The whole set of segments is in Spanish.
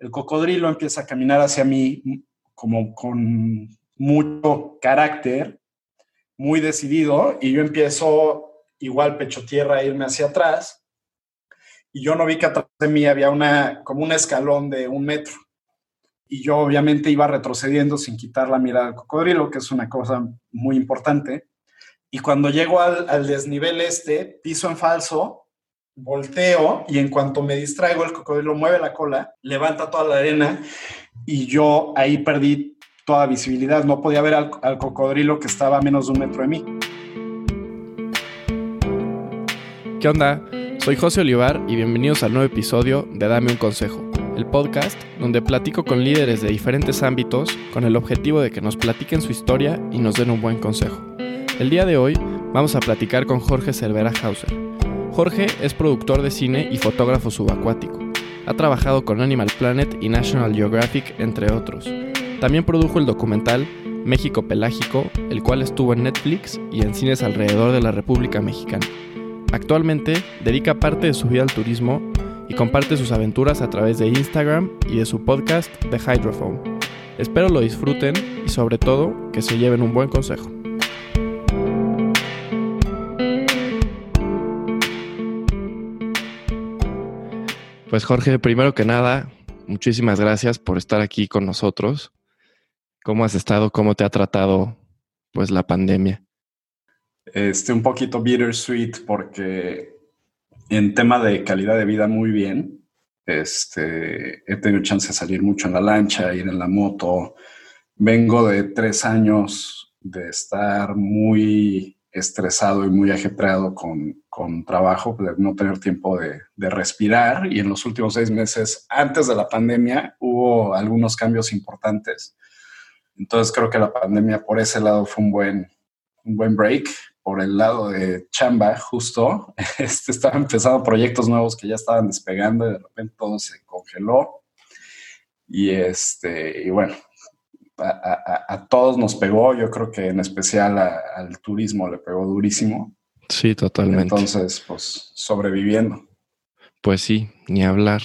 El cocodrilo empieza a caminar hacia mí como con mucho carácter, muy decidido, y yo empiezo igual pecho tierra a irme hacia atrás, y yo no vi que atrás de mí había una, como un escalón de un metro. Y yo obviamente iba retrocediendo sin quitar la mirada al cocodrilo, que es una cosa muy importante. Y cuando llego al, al desnivel este, piso en falso, volteo y en cuanto me distraigo, el cocodrilo mueve la cola, levanta toda la arena y yo ahí perdí toda visibilidad. No podía ver al, cocodrilo que estaba a menos de un metro de mí. ¿Qué onda? Soy José Olivar y bienvenidos al nuevo episodio de Dame un Consejo, el podcast donde platico con líderes de diferentes ámbitos con el objetivo de que nos platiquen su historia y nos den un buen consejo. El día de hoy vamos a platicar con Jorge Cervera Hauser. Jorge es productor de cine y fotógrafo subacuático. Ha trabajado con Animal Planet y National Geographic, entre otros. También produjo el documental México Pelágico, el cual estuvo en Netflix y en cines alrededor de la República Mexicana. Actualmente dedica parte de su vida al turismo y comparte sus aventuras a través de Instagram y de su podcast The Hydrophone. Espero lo disfruten y sobre todo que se lleven un buen consejo. Pues Jorge, primero que nada, muchísimas gracias por estar aquí con nosotros. ¿Cómo has estado? ¿Cómo te ha tratado pues la pandemia? Este, un poquito bittersweet porque en tema de calidad de vida muy bien. Este, he tenido chance de salir mucho en la lancha, ir en la moto. Vengo de tres años de estar muy estresado y muy ajetreado con, con trabajo, de no tener tiempo de, de, respirar. Y en los últimos seis meses, antes de la pandemia, hubo algunos cambios importantes. Entonces creo que la pandemia por ese lado fue un buen, un buen break. Por el lado de chamba, justo, este, estaban empezando proyectos nuevos que ya estaban despegando y de repente todo se congeló. Y, este, y bueno, a, todos nos pegó, yo creo que en especial al turismo le pegó durísimo. Sí, totalmente. Entonces, pues sobreviviendo. Pues sí, ni hablar.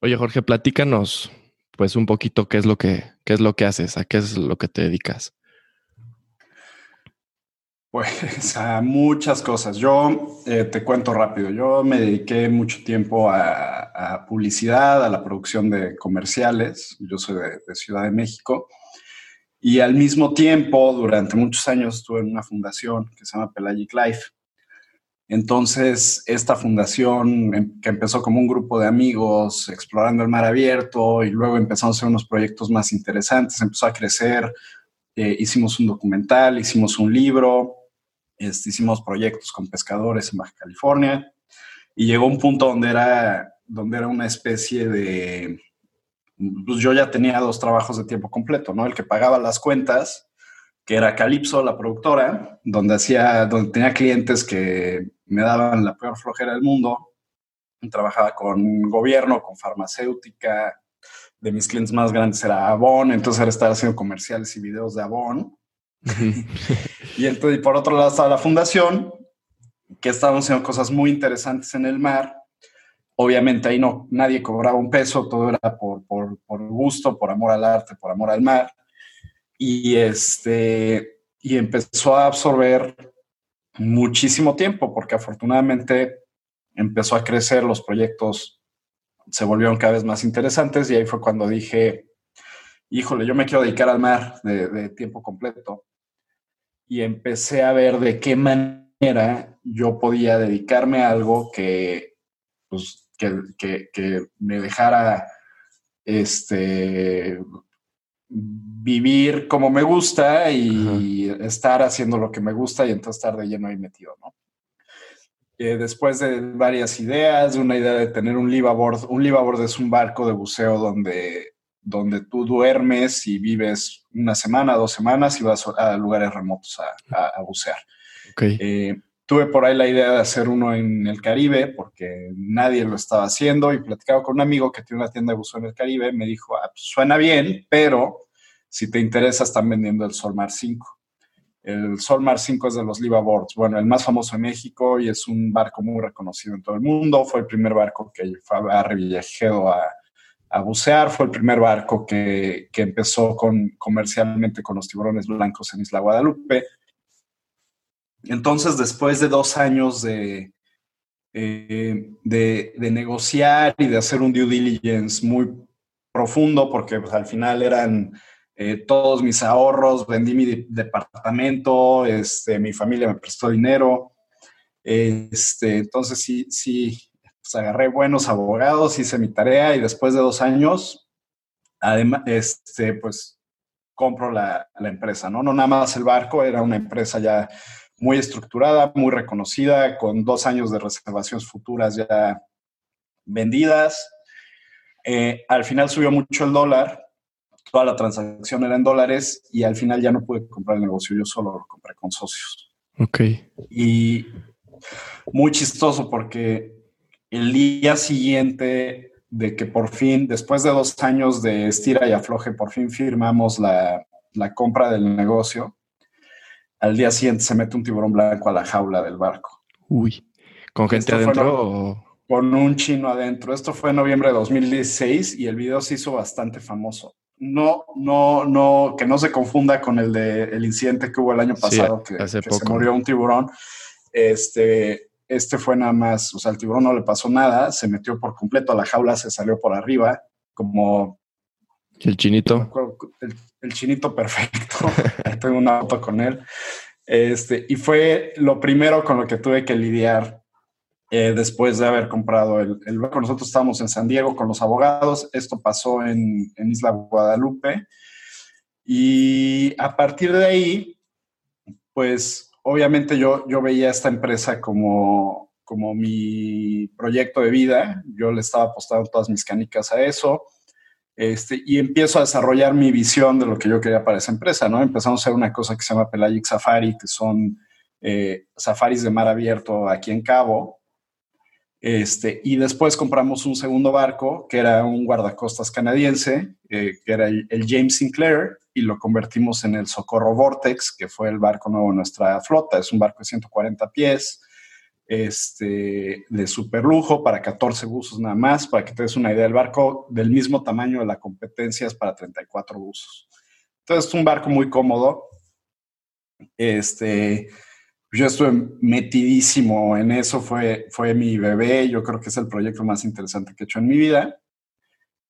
Oye, Jorge, platícanos pues un poquito qué es lo que, qué es lo que haces, a qué es lo que te dedicas. Pues a muchas cosas. Yo eh, te cuento rápido. Yo me dediqué mucho tiempo a, publicidad, a la producción de comerciales. Yo soy de, Ciudad de México. Y al mismo tiempo, durante muchos años, estuve en una fundación que se llama Pelagic Life. Entonces, esta fundación em, que empezó como un grupo de amigos explorando el mar abierto y luego empezamos a hacer unos proyectos más interesantes, empezó a crecer. Eh, hicimos un documental, hicimos un libro, este, hicimos proyectos con pescadores en Baja California y llegó un punto donde era, donde era una especie de... Pues yo ya tenía dos trabajos de tiempo completo, ¿no? El que pagaba las cuentas, que era Calypso, la productora, donde, hacía, donde tenía clientes que me daban la peor flojera del mundo. Trabajaba con gobierno, con farmacéutica. De mis clientes más grandes era Avon, entonces era estar haciendo comerciales y videos de Avon. y, entonces, por otro lado estaba la fundación, que estaban haciendo cosas muy interesantes en el mar. Obviamente ahí no, nadie cobraba un peso, todo era por, por, por gusto, por amor al arte, por amor al mar. Y, este, y empezó a absorber muchísimo tiempo, porque afortunadamente empezó a crecer, los proyectos se volvieron cada vez más interesantes y ahí fue cuando dije, híjole, yo me quiero dedicar al mar de tiempo completo y empecé a ver de qué manera yo podía dedicarme a algo que, pues, que, que, me dejara este, vivir como me gusta y estar haciendo lo que me gusta y entonces estar de lleno ahí metido, ¿no? Eh, después de varias ideas, de una idea de tener un liveaboard, un liveaboard es un barco de buceo donde donde tú duermes y vives una semana, dos semanas y vas a lugares remotos a, bucear. Eh, tuve por ahí la idea de hacer uno en el Caribe porque nadie lo estaba haciendo y platicaba con un amigo que tiene una tienda de buceo en el Caribe. Me dijo, ah, pues suena bien, pero si te interesa, están vendiendo el Solmar 5. El Solmar 5 es de los Livaboards, bueno, el más famoso en México y es un barco muy reconocido en todo el mundo. Fue el primer barco que fue a Revillagigedo a a bucear. Fue el primer barco que, que, empezó comercialmente con los tiburones blancos en Isla Guadalupe. Entonces, después de dos años de, eh, de, negociar y de hacer un due diligence muy profundo, porque pues, al final eran eh, todos mis ahorros, vendí mi departamento, este, mi familia me prestó dinero. Este, entonces sí, sí, pues agarré buenos abogados, hice mi tarea y después de dos años, además, este, pues compro la, la, empresa, ¿no? No nada más el barco, era una empresa ya muy estructurada, muy reconocida, con dos años de reservaciones futuras ya vendidas. Eh, al final subió mucho el dólar, toda la transacción era en dólares y al final ya no pude comprar el negocio, yo solo lo compré con socios. Ok. Y muy chistoso porque el día siguiente de que por fin, después de dos años de estira y afloje, por fin firmamos la, la compra del negocio, al día siguiente se mete un tiburón blanco a la jaula del barco. Uy, ¿con gente adentro? Con un chino adentro. Esto fue en noviembre de 2016 y el video se hizo bastante famoso no, no, no, que no se confunda con el de el incidente que hubo el año pasado, que, se murió un tiburón. Este, este fue nada más, o sea, el tiburón no le pasó nada, se metió por completo a la jaula, se salió por arriba, como... El chinito. El, chinito perfecto. Tengo una foto con él. Este, y fue lo primero con lo que tuve que lidiar eh, después de haber comprado el, el, barco. Nosotros estábamos en San Diego con los abogados, esto pasó en, en, Isla Guadalupe y a partir de ahí, pues obviamente yo, yo veía esta empresa como, como mi proyecto de vida, yo le estaba apostando todas mis canicas a eso. Este, y empiezo a desarrollar mi visión de lo que yo quería para esa empresa, ¿no? Empezamos a hacer una cosa que se llama Pelagic Safari, que son eh, safaris de mar abierto aquí en Cabo, este, y después compramos un segundo barco, que era un guardacostas canadiense, eh, que era el, James Sinclair, y lo convertimos en el Socorro Vortex, que fue el barco nuevo de nuestra flota. Es un barco de 140 pies, este, de super lujo, para 14 buzos nada más, para que te des una idea. El barco del mismo tamaño de la competencia es para 34 buzos. Entonces, es un barco muy cómodo. Este, yo estuve metidísimo en eso, fue, fue mi bebé, yo creo que es el proyecto más interesante que he hecho en mi vida.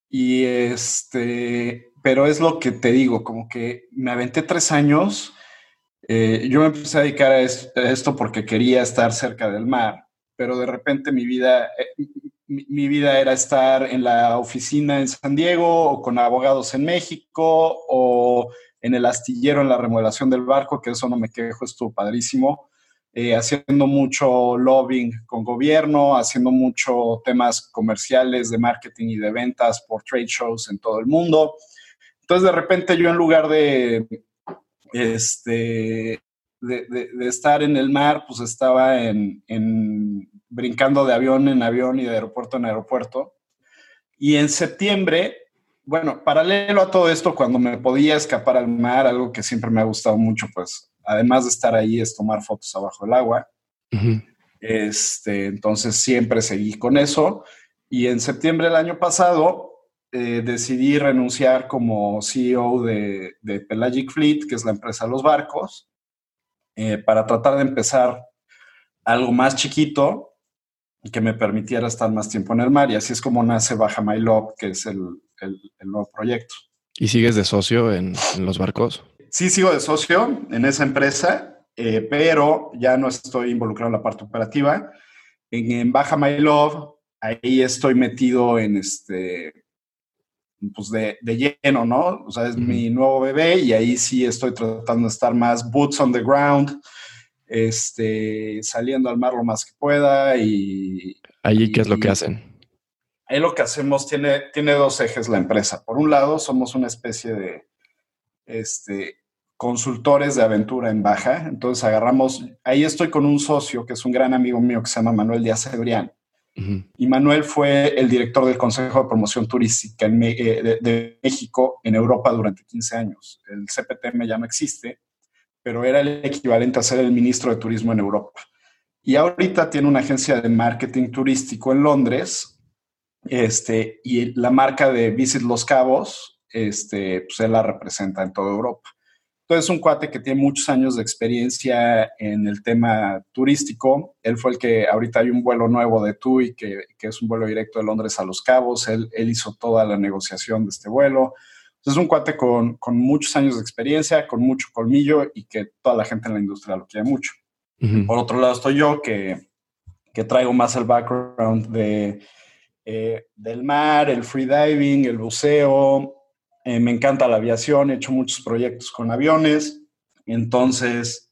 Y este, pero es lo que te digo, como que me aventé tres años, eh, yo me empecé a dedicar a esto porque quería estar cerca del mar, pero de repente mi vida, eh, mi, mi, vida era estar en la oficina en San Diego o con abogados en México o en el astillero en la remodelación del barco, que eso no me quejo, estuvo padrísimo. Eh, haciendo mucho lobbying con gobierno, haciendo mucho temas comerciales de marketing y de ventas por trade shows en todo el mundo. Entonces, de repente yo en lugar de, este, de, estar en el mar, pues estaba en, en, brincando de avión en avión y de aeropuerto en aeropuerto. Y en septiembre, bueno, paralelo a todo esto, cuando me podía escapar al mar, algo que siempre me ha gustado mucho, pues además de estar ahí, es tomar fotos abajo del agua. este, entonces siempre seguí con eso. Y en septiembre del año pasado eh, decidí renunciar como CEO de, Pelagic Fleet, que es la empresa de los barcos, eh, para tratar de empezar algo más chiquito que me permitiera estar más tiempo en el mar. Y así es como nace Baja My Love, que es el, nuevo proyecto. ¿Y sigues de socio en los barcos? Sí sigo de socio en esa empresa, eh, pero ya no estoy involucrado en la parte operativa. En, Baja My Love, ahí estoy metido en este, pues de, de lleno, ¿no? O sea, es mi nuevo bebé y ahí sí estoy tratando de estar más boots on the ground, este, saliendo al mar lo más que pueda y... ¿Ahí qué es lo que hacen? Ahí lo que hacemos tiene, tiene dos ejes la empresa. Por un lado, somos una especie de este, consultores de aventura en Baja. Entonces agarramos, ahí estoy con un socio que es un gran amigo mío que se llama Manuel Díaz Cebrián. Y Manuel fue el director del Consejo de Promoción Turística eh, de, México en Europa durante 15 años. El CPTM ya no existe, pero era el equivalente a ser el ministro de Turismo en Europa. Y ahorita tiene una agencia de marketing turístico en Londres Este, y la marca de Visit Los Cabos, este, pues él la representa en toda Europa. Entonces es un cuate que tiene muchos años de experiencia en el tema turístico. Él fue el que ahorita hay un vuelo nuevo de TUI, que, que es un vuelo directo de Londres a Los Cabos. Él, él hizo toda la negociación de este vuelo. Entonces es un cuate con, con, muchos años de experiencia, con mucho colmillo y que toda la gente en la industria lo quiere mucho. Por otro lado estoy yo, que, que traigo más el background de, eh, del mar, el freediving, el buceo, eh, me encanta la aviación, he hecho muchos proyectos con aviones, entonces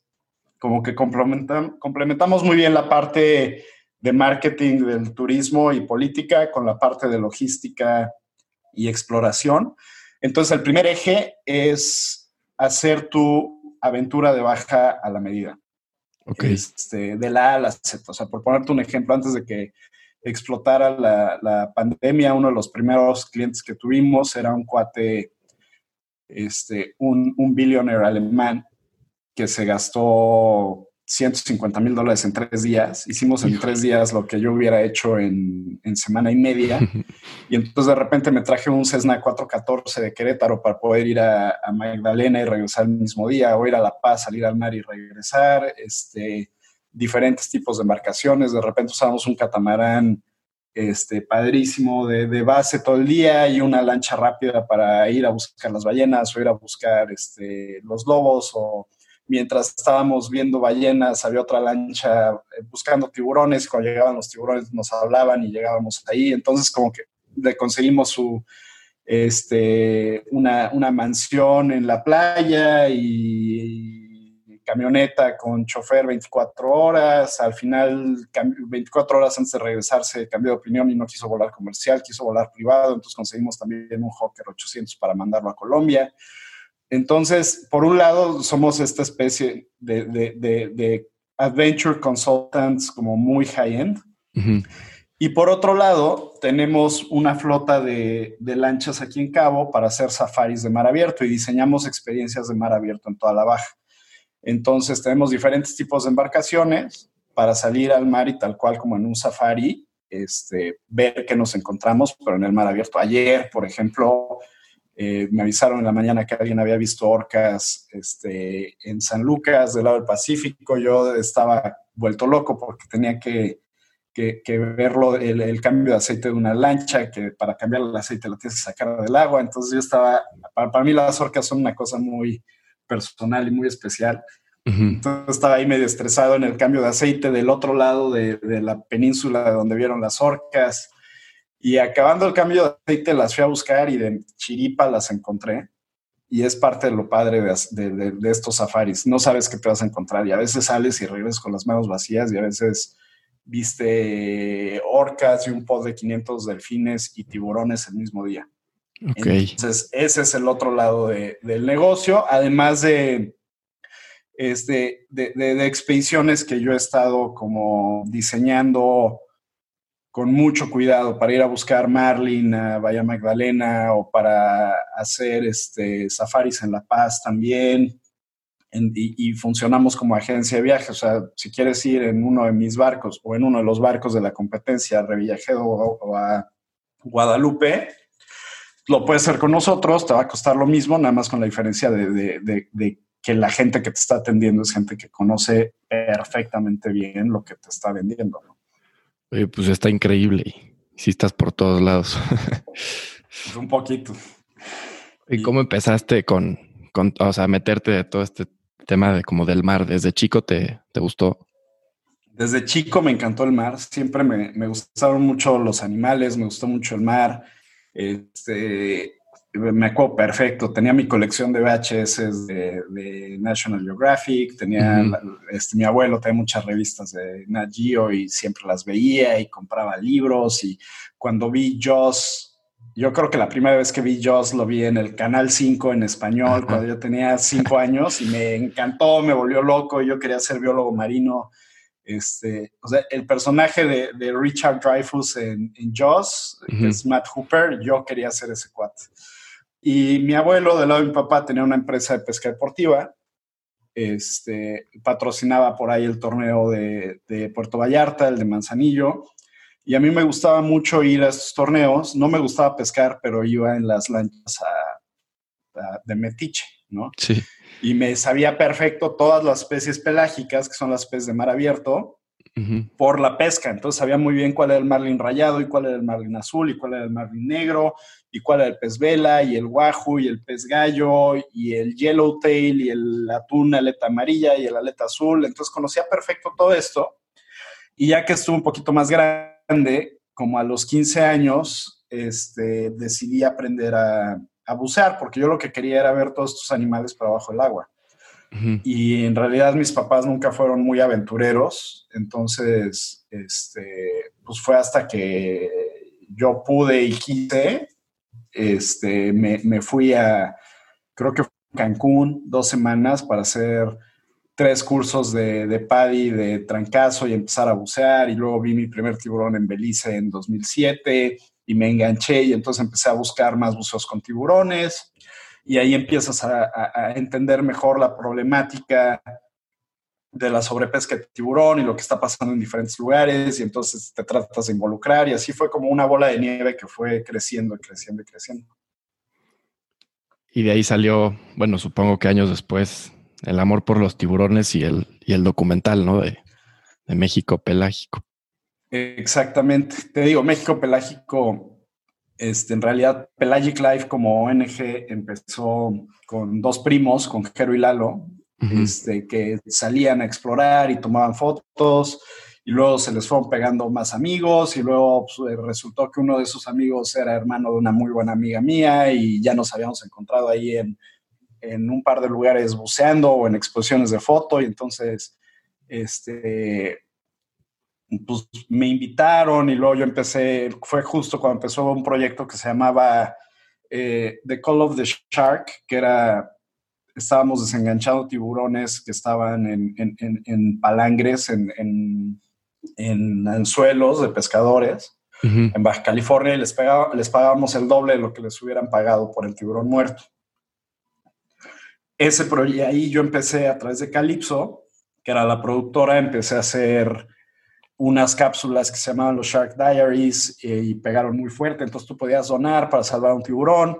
como que complementamos muy bien la parte de marketing del turismo y política con la parte de logística y exploración. Entonces el primer eje es hacer tu aventura de baja a la medida. Okay. Este, de la A a la Z. O sea, por ponerte un ejemplo, antes de que explotara la, la, pandemia, uno de los primeros clientes que tuvimos era un cuate, este, un, un billionaire alemán que se gastó 150 mil dólares en tres días. Hicimos en tres días lo que yo hubiera hecho en, en, semana y media. Y entonces de repente me traje un Cessna 414 de Querétaro para poder ir a, a, Magdalena y regresar el mismo día, o ir a La Paz, salir al mar y regresar. Este, diferentes tipos de embarcaciones. De repente usamos un catamarán este, padrísimo de, de, base todo el día y una lancha rápida para ir a buscar las ballenas o ir a buscar este, los lobos o mientras estábamos viendo ballenas había otra lancha eh, buscando tiburones. Cuando llegaban los tiburones nos hablaban y llegábamos ahí. Entonces como que le conseguimos su, este, una, una mansión en la playa y camioneta con chofer 24 horas, al final 24 horas antes de regresarse cambió de opinión y no quiso volar comercial, quiso volar privado, entonces conseguimos también un Hawker 800 para mandarlo a Colombia. Entonces, por un lado, somos esta especie de, de, de, de adventure consultants como muy high-end. Uh -huh. Y por otro lado, tenemos una flota de, de, lanchas aquí en Cabo para hacer safaris de mar abierto y diseñamos experiencias de mar abierto en toda la baja. Entonces tenemos diferentes tipos de embarcaciones para salir al mar y tal cual como en un safari, este, ver qué nos encontramos, pero en el mar abierto. Ayer, por ejemplo, eh, me avisaron en la mañana que alguien había visto orcas este, en San Lucas, del lado del Pacífico. Yo estaba vuelto loco porque tenía que, que, verlo, el, el, cambio de aceite de una lancha, que para cambiar el aceite lo tienes que sacar del agua. Entonces yo estaba, para, para mí las orcas son una cosa muy personal y muy especial. Uh -huh. Entonces estaba ahí medio estresado en el cambio de aceite del otro lado de, de, la península donde vieron las orcas. Y acabando el cambio de aceite las fui a buscar y de chiripa las encontré. Y es parte de lo padre de, de, de estos safaris. No sabes qué te vas a encontrar y a veces sales y regresas con las manos vacías y a veces viste orcas y un pod de 500 delfines y tiburones el mismo día. Okay. Entonces, ese es el otro lado de, del negocio, además de, este, de, expediciones que yo he estado como diseñando con mucho cuidado para ir a buscar Marlin a Bahía Magdalena o para hacer este, safaris en La Paz también. En, y, funcionamos como agencia de viajes. O sea, si quieres ir en uno de mis barcos o en uno de los barcos de la competencia, a Revillajedo o, o a Guadalupe, lo puedes hacer con nosotros, te va a costar lo mismo, nada más con la diferencia de, de, de, de, que la gente que te está atendiendo es gente que conoce perfectamente bien lo que te está vendiendo. ¿no? Oye, pues está increíble. Si estás por todos lados. pues un poquito. ¿Y, ¿Y cómo empezaste con, con, o sea, meterte de todo este tema de como del mar? ¿Desde chico te, te gustó? Desde chico me encantó el mar. Siempre me, me gustaron mucho los animales, me gustó mucho el mar este, me acuerdo perfecto, tenía mi colección de VHS de, de National Geographic, tenía, uh -huh. este, mi abuelo tenía muchas revistas de Nat Geo y siempre las veía y compraba libros y cuando vi Jaws, yo creo que la primera vez que vi Jaws lo vi en el Canal 5 en español, uh -huh. cuando yo tenía 5 años y me encantó, me volvió loco, yo quería ser biólogo marino. Este, o sea, el personaje de, de Richard Dreyfuss en, en Jaws, uh -huh. que es Matt Hooper, yo quería ser ese cuate. Y mi abuelo, del lado de mi papá, tenía una empresa de pesca deportiva. Este, patrocinaba por ahí el torneo de, de Puerto Vallarta, el de Manzanillo. Y a mí me gustaba mucho ir a estos torneos. No me gustaba pescar, pero iba en las lanchas de metiche, ¿no? Sí. Y me sabía perfecto todas las especies pelágicas, que son las peces de mar abierto, por la pesca. Entonces sabía muy bien cuál era el marlin rayado y cuál era el marlin azul y cuál era el marlin negro y cuál era el pez vela y el guaju y el pez gallo y el yellowtail y el atún aleta amarilla y el aleta azul. Entonces conocía perfecto todo esto. Y ya que estuve un poquito más grande, como a los 15 años, este, decidí aprender a, a bucear, porque yo lo que quería era ver todos estos animales por abajo del agua. Y en realidad mis papás nunca fueron muy aventureros, entonces, este, pues fue hasta que yo pude y quise, este, me, me fui a, creo que fue Cancún, dos semanas para hacer tres cursos de, de paddy, de trancazo y empezar a bucear. Y luego vi mi primer tiburón en Belice en 2007 y me enganché y entonces empecé a buscar más buceos con tiburones y ahí empiezas a, entender mejor la problemática de la sobrepesca de tiburón y lo que está pasando en diferentes lugares y entonces te tratas de involucrar y así fue como una bola de nieve que fue creciendo y creciendo y creciendo. Y de ahí salió, bueno, supongo que años después, el amor por los tiburones y el, y el documental, ¿no? De, de México Pelágico. Exactamente. Te digo, México Pelágico, este, en realidad Pelagic Life como ONG empezó con dos primos, con Jero y Lalo, este, que salían a explorar y tomaban fotos y luego se les fueron pegando más amigos y luego pues, eh, resultó que uno de esos amigos era hermano de una muy buena amiga mía y ya nos habíamos encontrado ahí en, en un par de lugares buceando o en exposiciones de foto y entonces este, pues me invitaron y luego yo empecé, fue justo cuando empezó un proyecto que se llamaba eh, The Call of the Shark, que era, estábamos desenganchando tiburones que estaban en, en, palangres, en, anzuelos de pescadores. En Baja California y les, les pagábamos el doble de lo que les hubieran pagado por el tiburón muerto. Ese proyecto, ahí yo empecé a través de Calypso, que era la productora, empecé a hacer unas cápsulas que se llamaban los Shark Diaries eh, y pegaron muy fuerte, entonces tú podías donar para salvar un tiburón,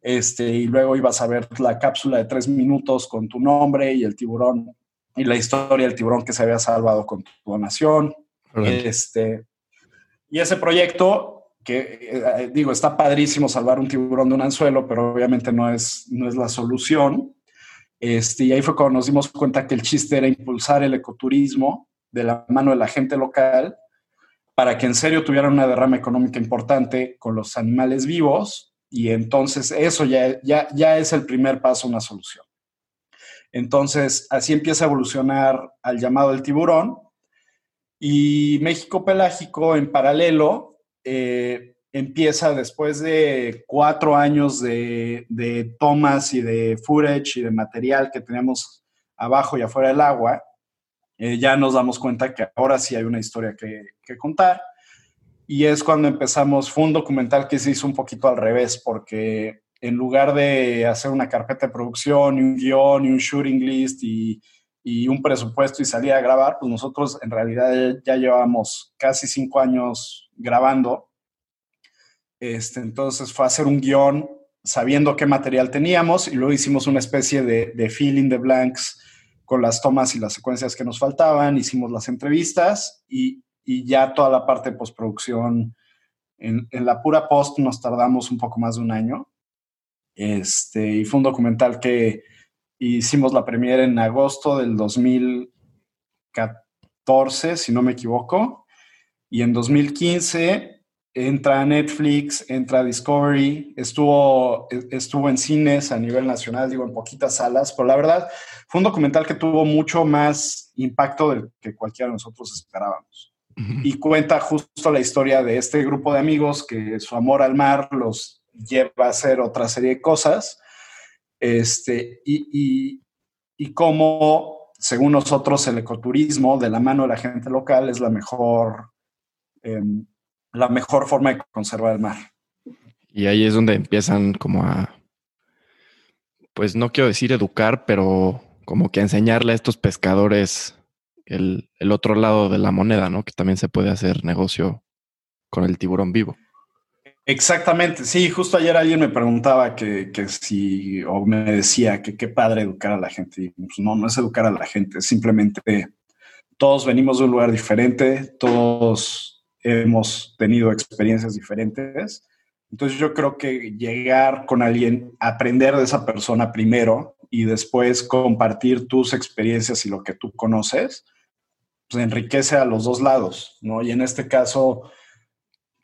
este, y luego ibas a ver la cápsula de tres minutos con tu nombre y el tiburón y la historia del tiburón que se había salvado con tu donación. Este, y ese proyecto, que eh, digo, está padrísimo salvar un tiburón de un anzuelo, pero obviamente no es, no es la solución. Este, y ahí fue cuando nos dimos cuenta que el chiste era impulsar el ecoturismo de la mano de la gente local para que en serio tuvieran una derrama económica importante con los animales vivos y entonces eso ya, ya, ya es el primer paso una solución. Entonces, así empieza a evolucionar al llamado del tiburón y México Pelágico en paralelo eh, empieza después de cuatro años de, de tomas y de footage y de material que teníamos abajo y afuera del agua, eh, ya nos damos cuenta que ahora sí hay una historia que, contar. Y es cuando empezamos, fue un documental que se hizo un poquito al revés, porque en lugar de hacer una carpeta de producción y un guion y un shooting list y, un presupuesto y salir a grabar, pues nosotros en realidad ya llevamos casi cinco años grabando. Este, entonces fue hacer un guion sabiendo qué material teníamos y luego hicimos una especie de, de fill in the blanks con las tomas y las secuencias que nos faltaban, hicimos las entrevistas y, ya toda la parte de postproducción. En, la pura post nos tardamos un poco más de un año. Este, y fue un documental que hicimos la premiere en agosto del 2014, si no me equivoco. Y en 2015 entra a Netflix, entra a Discovery, estuvo, estuvo en cines a nivel nacional, digo, en poquitas salas, pero la verdad fue un documental que tuvo mucho más impacto del que cualquiera de nosotros esperábamos. Y cuenta justo la historia de este grupo de amigos que su amor al mar los lleva a hacer otra serie de cosas. Este, y, y, cómo, según nosotros, el ecoturismo de la mano de la gente local es la mejor em, la mejor forma de conservar el mar. Y ahí es donde empiezan como a, pues no quiero decir educar, pero como que enseñarle a estos pescadores el, otro lado de la moneda, ¿no? Que también se puede hacer negocio con el tiburón vivo. Exactamente, sí, justo ayer alguien me preguntaba que, que, si, o me decía que qué padre educar a la gente. Y pues no, no es educar a la gente, simplemente todos venimos de un lugar diferente, todos hemos tenido experiencias diferentes. Entonces yo creo que llegar con alguien, aprender de esa persona primero y después compartir tus experiencias y lo que tú conoces, pues enriquece a los dos lados, ¿no? Y en este caso,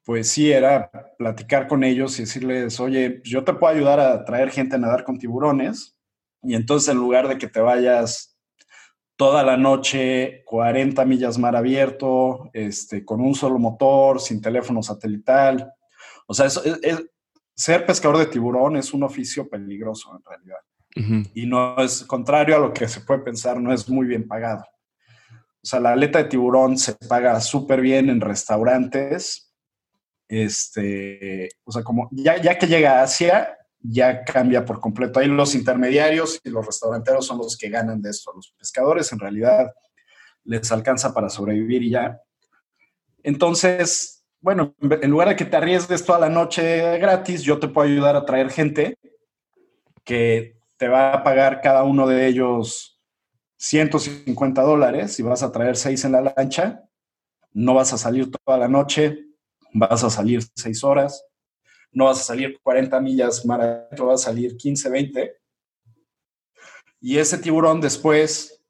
pues sí, era platicar con ellos y decirles, oye, yo te puedo ayudar a traer gente a nadar con tiburones. Y entonces en lugar de que te vayas toda la noche, 40 millas mar abierto, este, con un solo motor, sin teléfono satelital. O sea, ser pescador de tiburón es un oficio peligroso en realidad. Y no es contrario a lo que se puede pensar, no es muy bien pagado. O sea, la aleta de tiburón se paga súper bien en restaurantes, este, o sea, como ya, ya que llega a Asia, ya cambia por completo. Ahí los intermediarios y los restauranteros son los que ganan de esto. Los pescadores en realidad les alcanza para sobrevivir y ya. Entonces, bueno, en lugar de que te arriesgues toda la noche gratis, yo te puedo ayudar a traer gente que te va a pagar cada uno de ellos 150 dólares y vas a traer seis en la lancha. No vas a salir toda la noche, vas a salir seis horas, no vas a salir 40 millas mar adentro, vas a salir 15, 20. Y ese tiburón después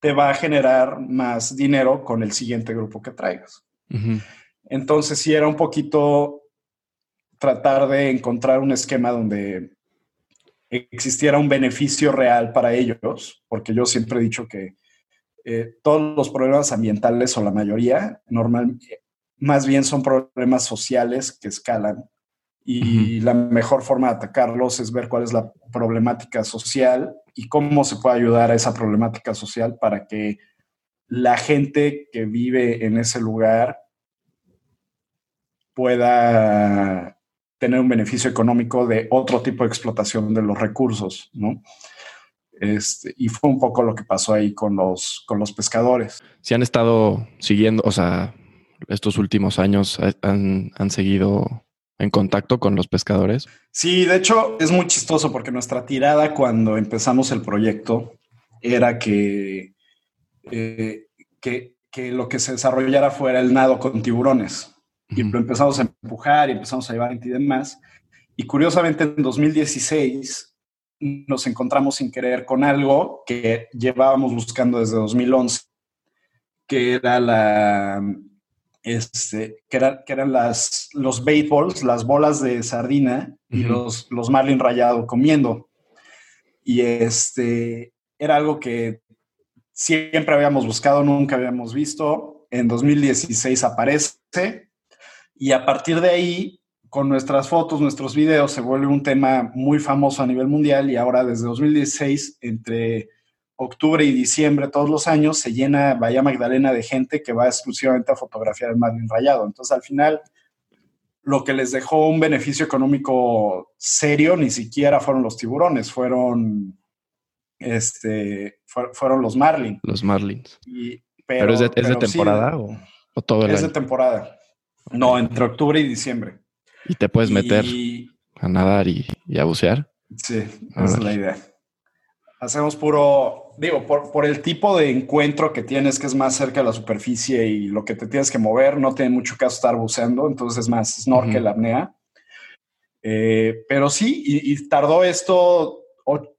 te va a generar más dinero con el siguiente grupo que traigas. Entonces, sí era un poquito tratar de encontrar un esquema donde existiera un beneficio real para ellos, porque yo siempre he dicho que eh, todos los problemas ambientales o la mayoría, normalmente más bien son problemas sociales que escalan y la mejor forma de atacarlos es ver cuál es la problemática social y cómo se puede ayudar a esa problemática social para que la gente que vive en ese lugar pueda tener un beneficio económico de otro tipo de explotación de los recursos, ¿no? Este, y fue un poco lo que pasó ahí con los, con los pescadores. Si han estado siguiendo, o sea, estos últimos años han, seguido en contacto con los pescadores? Sí, de hecho es muy chistoso porque nuestra tirada cuando empezamos el proyecto era que, eh, que, lo que se desarrollara fuera el nado con tiburones. Y lo empezamos a empujar y empezamos a llevar y demás. Y curiosamente en 2016 nos encontramos sin querer con algo que llevábamos buscando desde 2011, que era la, este, que, que eran las, los baitballs, las bolas de sardina y los, los marlin rayado comiendo. Y este, era algo que siempre habíamos buscado, nunca habíamos visto. En 2016 aparece y a partir de ahí, con nuestras fotos, nuestros videos, se vuelve un tema muy famoso a nivel mundial y ahora desde 2016, entre octubre y diciembre todos los años se llena Bahía Magdalena de gente que va exclusivamente a fotografiar el marlin rayado. Entonces, al final, lo que les dejó un beneficio económico serio ni siquiera fueron los tiburones, fueron, este, fueron los marlin. Los marlins. pero, es de, temporada o, todo el Es de temporada. No, entre octubre y diciembre. ¿Y te puedes meter a nadar y, a bucear? Sí, esa es la idea. Hacemos puro, digo, por, el tipo de encuentro que tienes, que es más cerca de la superficie y lo que te tienes que mover, no tiene mucho caso estar buceando, entonces es más snorkel, uh apnea. Eh, pero sí, y, tardó esto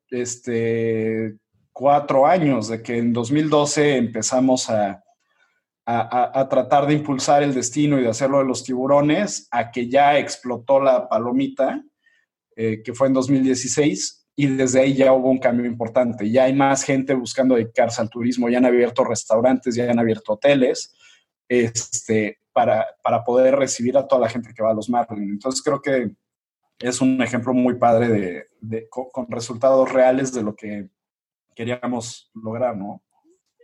este, cuatro años, de que en 2012 empezamos a, a, tratar de impulsar el destino y de hacerlo de los tiburones, a que ya explotó la palomita, eh, que fue en 2016 y desde ahí ya hubo un cambio importante. Ya hay más gente buscando dedicarse al turismo, ya han abierto restaurantes, ya han abierto hoteles este, para, para poder recibir a toda la gente que va a los Marlin. Entonces creo que es un ejemplo muy padre de con, resultados reales de lo que queríamos lograr, ¿no?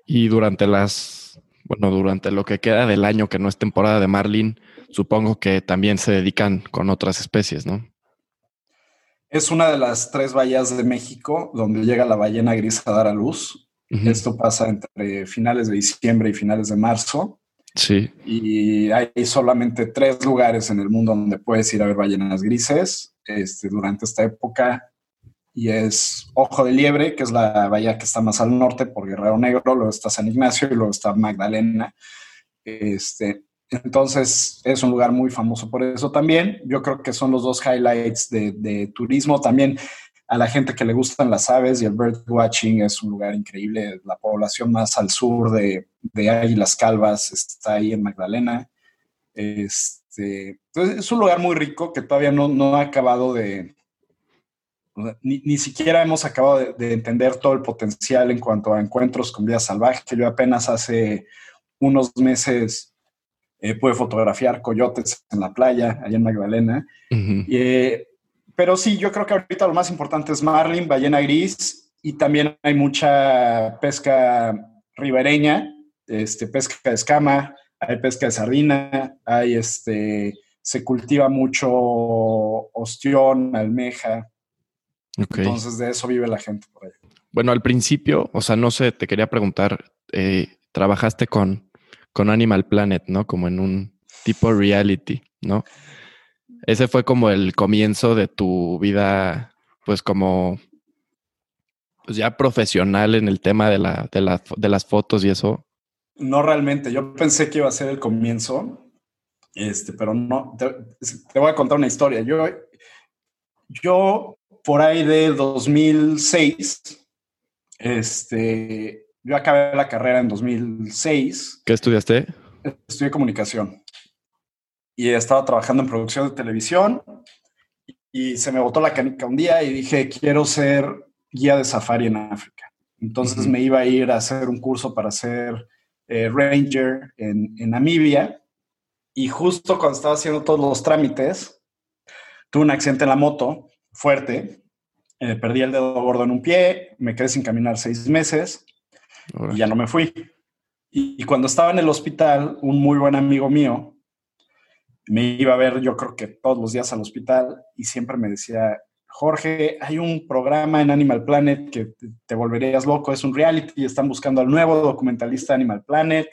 Y durante las, bueno, durante lo que queda del año que no es temporada de Marlin, supongo que también se dedican con otras especies, ¿no? Es una de las tres bahías de México donde llega la ballena gris a dar a luz. Esto pasa entre finales de diciembre y finales de marzo. Sí. Y hay solamente tres lugares en el mundo donde puedes ir a ver ballenas grises este, durante esta época. Y es Ojo de Liebre, que es la bahía que está más al norte por Guerrero Negro, luego está San Ignacio y luego está Magdalena. Este, entonces es un lugar muy famoso por eso también. Yo creo que son los dos highlights de, turismo. También a la gente que le gustan las aves y el bird watching es un lugar increíble. La población más al sur de, de Águilas Calvas está ahí en Magdalena. Este, es un lugar muy rico que todavía no, ha acabado de... Ni, ni siquiera hemos acabado de, entender todo el potencial en cuanto a encuentros con vida salvaje. Yo apenas hace unos meses eh, pude fotografiar coyotes en la playa, allá en Magdalena. Uh -huh. eh, pero sí, yo creo que ahorita lo más importante es marlin, ballena gris y también hay mucha pesca ribereña, este, pesca de escama, hay pesca de sardina, hay este, se cultiva mucho ostión, almeja. Okay. Entonces de eso vive la gente por ahí. Bueno, al principio, o sea, no sé, te quería preguntar, eh, trabajaste con, con Animal Planet, ¿no? Como en un tipo reality, ¿no? Ese fue como el comienzo de tu vida, pues como pues ya profesional en el tema de, la, de, la, de las fotos y eso. No realmente, yo pensé que iba a ser el comienzo, este, pero no, te, te voy a contar una historia. Yo, yo por ahí de 2006, este, yo acabé la carrera en 2006. ¿Qué estudiaste? Estudié comunicación y estaba trabajando en producción de televisión y se me botó la canica un día y dije, quiero ser guía de safari en África. Entonces uh -huh. me iba a ir a hacer un curso para ser eh, ranger en, en, Namibia y justo cuando estaba haciendo todos los trámites, tuve un accidente en la moto fuerte, eh, perdí el dedo gordo en un pie, me quedé sin caminar seis meses ya no me fui. Y, cuando estaba en el hospital, un muy buen amigo mío me iba a ver yo creo que todos los días al hospital y siempre me decía, Jorge, hay un programa en Animal Planet que te, te volverías loco, es un reality están buscando al nuevo documentalista Animal Planet.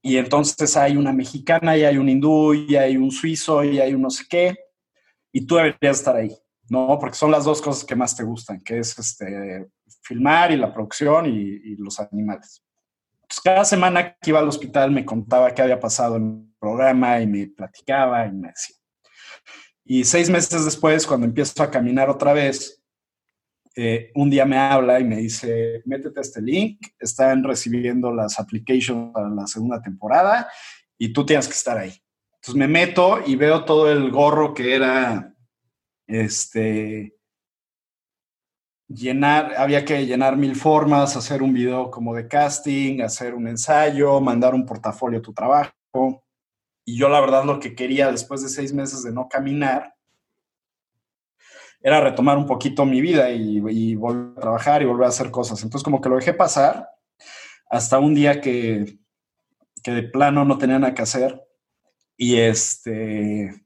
Y entonces hay una mexicana y hay un hindú y hay un suizo y hay un no sé qué. Y tú deberías estar ahí, ¿no? Porque son las dos cosas que más te gustan, que es este, filmar y la producción y, y los animales. Entonces, cada semana que iba al hospital me contaba qué había pasado en el programa y me platicaba y me decía. Y seis meses después, cuando empiezo a caminar otra vez, eh, un día me habla y me dice, métete a este link, están recibiendo las applications para la segunda temporada y tú tienes que estar ahí. Entonces me meto y veo todo el gorro que era, este, llenar, había que llenar mil formas, hacer un video como de casting, hacer un ensayo, mandar un portafolio a tu trabajo. Y yo la verdad lo que quería después de seis meses de no caminar era retomar un poquito mi vida y, volver a trabajar y volver a hacer cosas. Entonces como que lo dejé pasar hasta un día que, que de plano no tenía nada que hacer. Y este,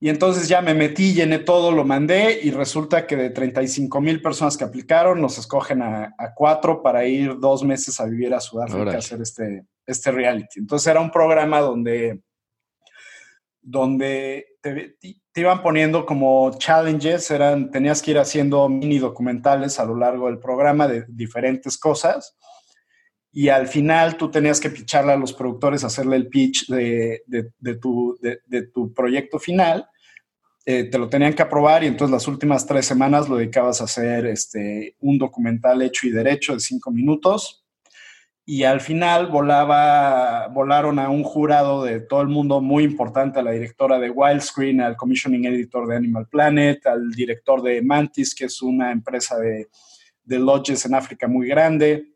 y entonces ya me metí, llené todo, lo mandé y resulta que de 35 mil personas que aplicaron, nos escogen a, a, cuatro para ir dos meses a vivir a Sudáfrica a hacer este, este reality. Entonces era un programa donde, donde te, te, iban poniendo como challenges, eran, tenías que ir haciendo mini documentales a lo largo del programa de diferentes cosas y al final tú tenías que picharle a los productores, hacerle el pitch de, de, tu, de tu, proyecto final, eh, te lo tenían que aprobar y entonces las últimas tres semanas lo dedicabas a hacer este, un documental hecho y derecho de cinco minutos. Y al final volaba, volaron a un jurado de todo el mundo muy importante, a la directora de Wildscreen, al commissioning editor de Animal Planet, al director de Mantis, que es una empresa de, de lodges en África muy grande,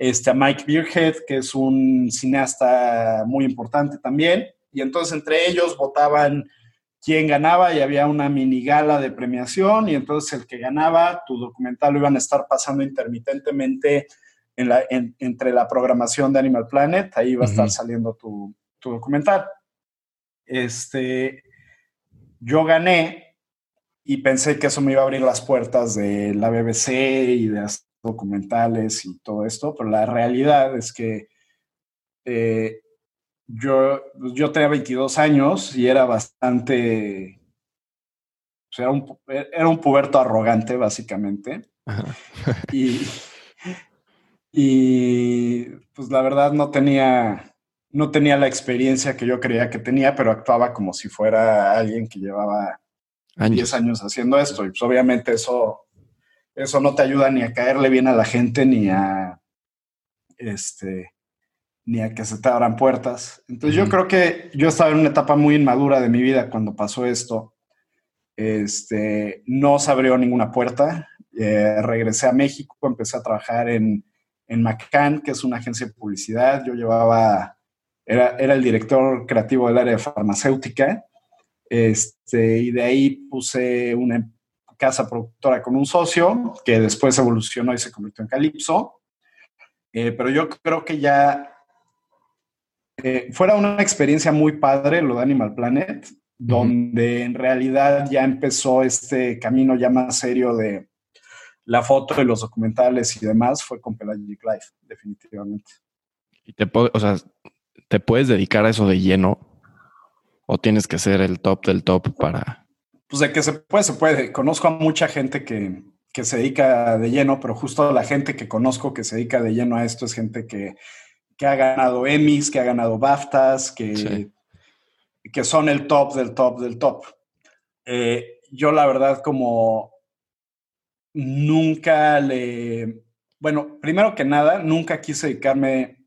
este, a Mike Beerhead, que es un cineasta muy importante también. Y entonces entre ellos votaban quién ganaba y había una mini gala de premiación y entonces el que ganaba, tu documental lo iban a estar pasando intermitentemente en la, en, entre la programación de Animal Planet, ahí va a estar uh -huh. saliendo tu, tu, documental. Este, yo gané y pensé que eso me iba a abrir las puertas de la BBC y de documentales y todo esto, pero la realidad es que eh, yo, yo tenía 22 años y era bastante, era, un, era un puberto arrogante, básicamente. y, y pues la verdad no tenía, no tenía la experiencia que yo creía que tenía, pero actuaba como si fuera alguien que llevaba años. 10 años haciendo esto. Y pues obviamente eso, eso no te ayuda ni a caerle bien a la gente, ni a este ni a que se te abran puertas. Entonces yo creo que yo estaba en una etapa muy inmadura de mi vida cuando pasó esto. Este, no se abrió ninguna puerta. Eh, regresé a México, empecé a trabajar en, en McCann, que es una agencia de publicidad. Yo llevaba, era, era el director creativo del área de farmacéutica. Este, y de ahí puse una casa productora con un socio que después evolucionó y se convirtió en Calypso. Eh, pero yo creo que ya eh, fuera una experiencia muy padre lo de Animal Planet, donde en realidad ya empezó este camino ya más serio de la foto de los documentales y demás, fue con Pelagic Life, definitivamente. ¿Y te, o sea, te puedes dedicar a eso de lleno? ¿O tienes que ser el top del top para...? Pues de que se puede, se puede. Conozco a mucha gente que, que se dedica de lleno, pero justo la gente que conozco que se dedica de lleno a esto es gente que que ha ganado Emmys, que ha ganado BAFTAs, que, que son el top del top del top. Eh, yo la verdad como nunca le... Bueno, primero que nada, nunca quise dedicarme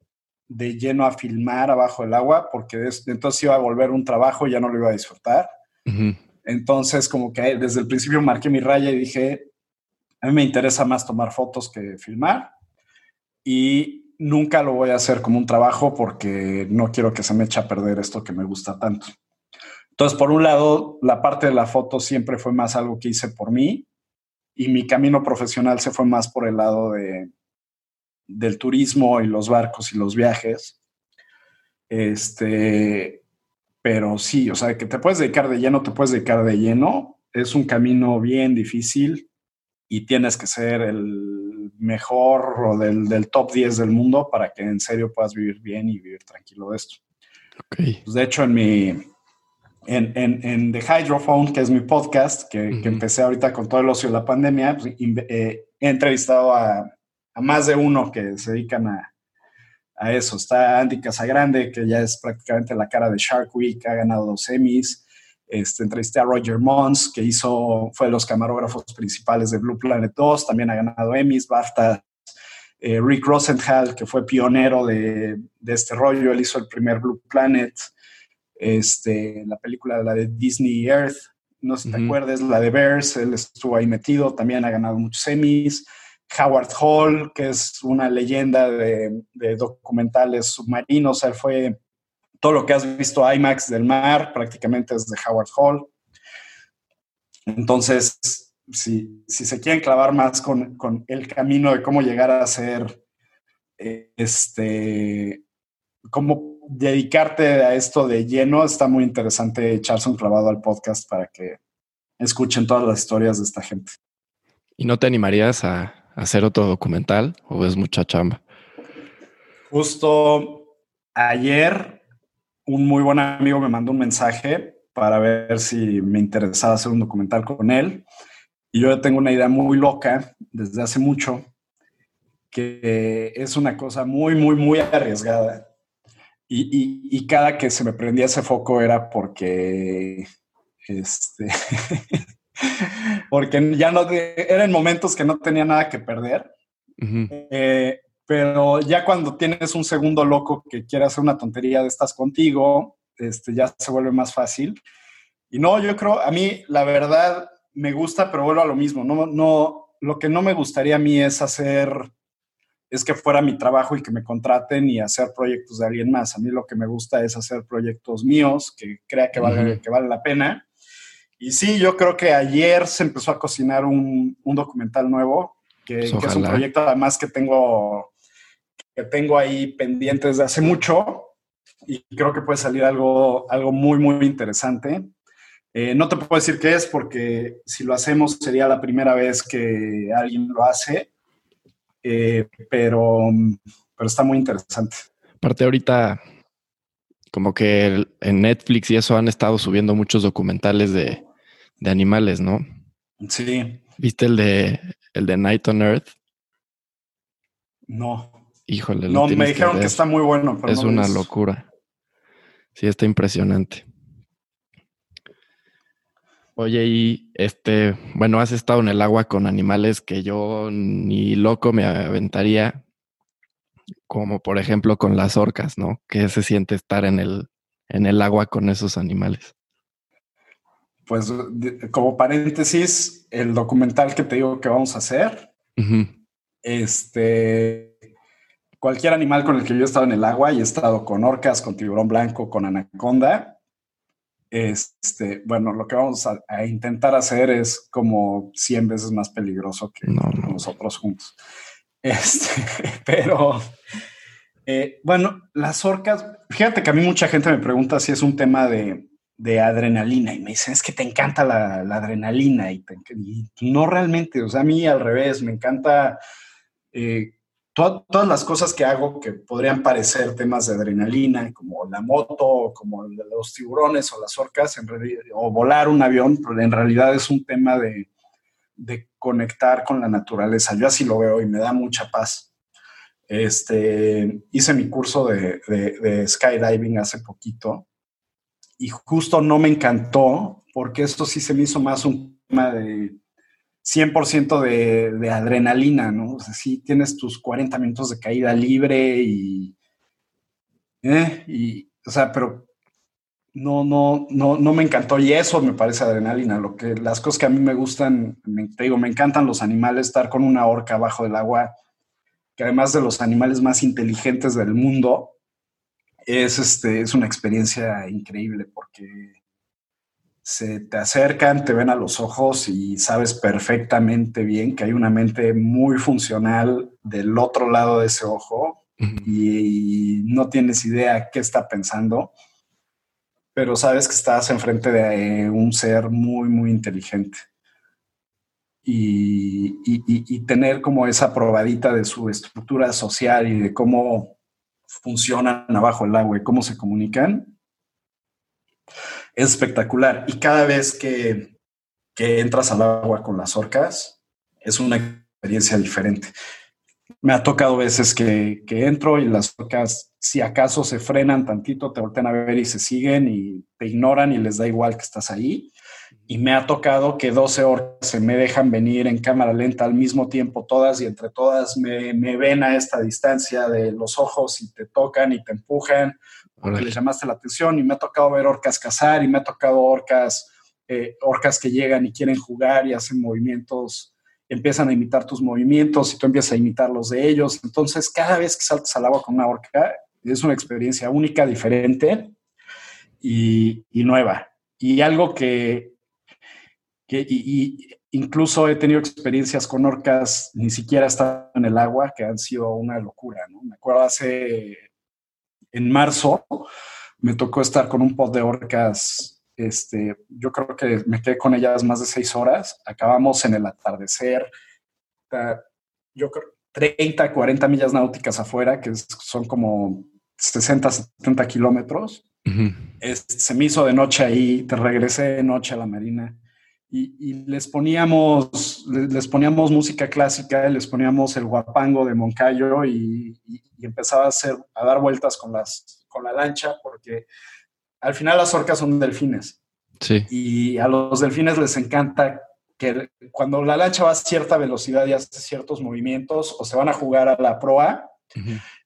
de lleno a filmar abajo del agua porque entonces iba a volver un trabajo y ya no lo iba a disfrutar. Entonces, como que desde el principio marqué mi raya y dije, a mí me interesa más tomar fotos que filmar. Y nunca lo voy a hacer como un trabajo porque no quiero que se me eche a perder esto que me gusta tanto. Entonces, por un lado, la parte de la foto siempre fue más algo que hice por mí y mi camino profesional se fue más por el lado de, del turismo y los barcos y los viajes. Este, pero sí, o sea, que te puedes dedicar de lleno, te puedes dedicar de lleno. Es un camino bien difícil y tienes que ser el mejor o del, top 10 del mundo para que en serio puedas vivir bien y vivir tranquilo de esto. Pues, de hecho, en mi, en, en, The Hydrophone, que es mi podcast, que, empecé ahorita con todo el ocio de la pandemia, pues, eh, he entrevistado a, más de uno que se dedican a, a, eso. Está Andy Casagrande, que ya es prácticamente la cara de Shark Week, ha ganado dos semis. Este, entrevisté a Roger Mons, que hizo, fue de los camarógrafos principales de Blue Planet 2, también ha ganado Emmys, BAFTA. Eh, Rick Rosenthal, que fue pionero de, de, este rollo, él hizo el primer Blue Planet, este, la película la de Disney Earth, no sé si te acuerdas, la de Bears, él estuvo ahí metido, también ha ganado muchos Emmys. Howard Hall, que es una leyenda de, documentales submarinos, él fue todo lo que has visto IMAX del mar prácticamente es de Howard Hall. Entonces, si, se quieren clavar más con, el camino de cómo llegar a ser, este, cómo dedicarte a esto de lleno, está muy interesante echarse un clavado al podcast para que escuchen todas las historias de esta gente. ¿Y no te animarías a hacer otro documental o es mucha chamba? Justo ayer un muy buen amigo me mandó un mensaje para ver si me interesaba hacer un documental con él. Y yo tengo una idea muy loca desde hace mucho, que es una cosa muy, muy, muy arriesgada. Y, cada que se me prendía ese foco era porque, este, porque ya no, eran momentos que no tenía nada que perder pero ya cuando tienes un segundo loco que quiere hacer una tontería de estas contigo, este, ya se vuelve más fácil. Y no, yo creo, a mí la verdad me gusta, pero vuelvo a lo mismo. No, no, lo que no me gustaría a mí es hacer, es que fuera mi trabajo y que me contraten y hacer proyectos de alguien más. A mí lo que me gusta es hacer proyectos míos que crea que vale, que vale la pena. Y sí, yo creo que ayer se empezó a cocinar un, un documental nuevo, que, que es un proyecto además que tengo que tengo ahí pendientes desde hace mucho y creo que puede salir algo, algo muy, muy interesante. Eh, no te puedo decir qué es porque si lo hacemos sería la primera vez que alguien lo hace, eh, pero, pero está muy interesante. Aparte ahorita, como que en Netflix y eso han estado subiendo muchos documentales de, de animales, ¿no? Sí. ¿Viste el de el de Night on Earth? No. Híjole. No, me dijeron que, está muy bueno. es una locura. Sí, está impresionante. Oye, y este, bueno, has estado en el agua con animales que yo ni loco me aventaría, como por ejemplo con las orcas, ¿no? ¿Qué se siente estar en el, en el agua con esos animales? Pues como paréntesis, el documental que te digo que vamos a hacer, este, cualquier animal con el que yo he estado en el agua y he estado con orcas, con tiburón blanco, con anaconda, este, bueno, lo que vamos a, intentar hacer es como 100 veces más peligroso que nosotros juntos. Este, pero, eh, bueno, las orcas, fíjate que a mí mucha gente me pregunta si es un tema de, de adrenalina y me dicen, es que te encanta la, adrenalina y, no realmente, o sea, a mí al revés, me encanta eh, todas las cosas que hago que podrían parecer temas de adrenalina, como la moto, como los tiburones o las orcas, o volar un avión, pero en realidad es un tema de, conectar con la naturaleza. Yo así lo veo y me da mucha paz. Este, hice mi curso de skydiving hace poquito y justo no me encantó porque esto sí se me hizo más un tema de 100% de, de, adrenalina, ¿no? O sea, sí tienes tus 40 minutos de caída libre y, eh, y, o sea, pero no, no, no, no me encantó y eso me parece adrenalina. Lo que, las cosas que a mí me gustan, te digo, me encantan los animales, estar con una orca abajo del agua, que además de los animales más inteligentes del mundo, es, este, es una experiencia increíble porque se te acercan, te ven a los ojos y sabes perfectamente bien que hay una mente muy funcional del otro lado de ese ojo y, no tienes idea qué está pensando, pero sabes que estás enfrente de un ser muy, muy inteligente. Y, y, tener como esa probadita de su estructura social y de cómo funcionan abajo el agua y cómo se comunican, es espectacular. Y cada vez que, que entras al agua con las orcas, es una experiencia diferente. Me ha tocado veces que, que, entro y las orcas, si acaso se frenan tantito, te voltean a ver y se siguen y te ignoran y les da igual que estás ahí. Y me ha tocado que 12 orcas se me dejan venir en cámara lenta al mismo tiempo todas y entre todas me, me ven a esta distancia de los ojos y te tocan y te empujan porque les llamaste la atención y me ha tocado ver orcas cazar y me ha tocado orcas, eh, orcas que llegan y quieren jugar y hacen movimientos, empiezan a imitar tus movimientos y tú empiezas a imitar los de ellos. Entonces, cada vez que saltas al agua con una orca, es una experiencia única, diferente y, nueva. Y algo que, que y, incluso he tenido experiencias con orcas, ni siquiera están en el agua, que han sido una locura. ¿no? Me acuerdo hace en marzo me tocó estar con un pod de orcas. Este, yo creo que me quedé con ellas más de seis horas. Acabamos en el atardecer. Yo creo 30, 40 millas náuticas afuera, que son como 60, 70 kilómetros. se me hizo de noche ahí, te regresé de noche a la marina y, les poníamos les poníamos música clásica, les poníamos el guapango de Moncayo y, empezaba a hacer a dar vueltas con las con la lancha porque al final las orcas son delfines. Sí. Y a los delfines les encanta que cuando la lancha va a cierta velocidad y hace ciertos movimientos o se van a jugar a la proa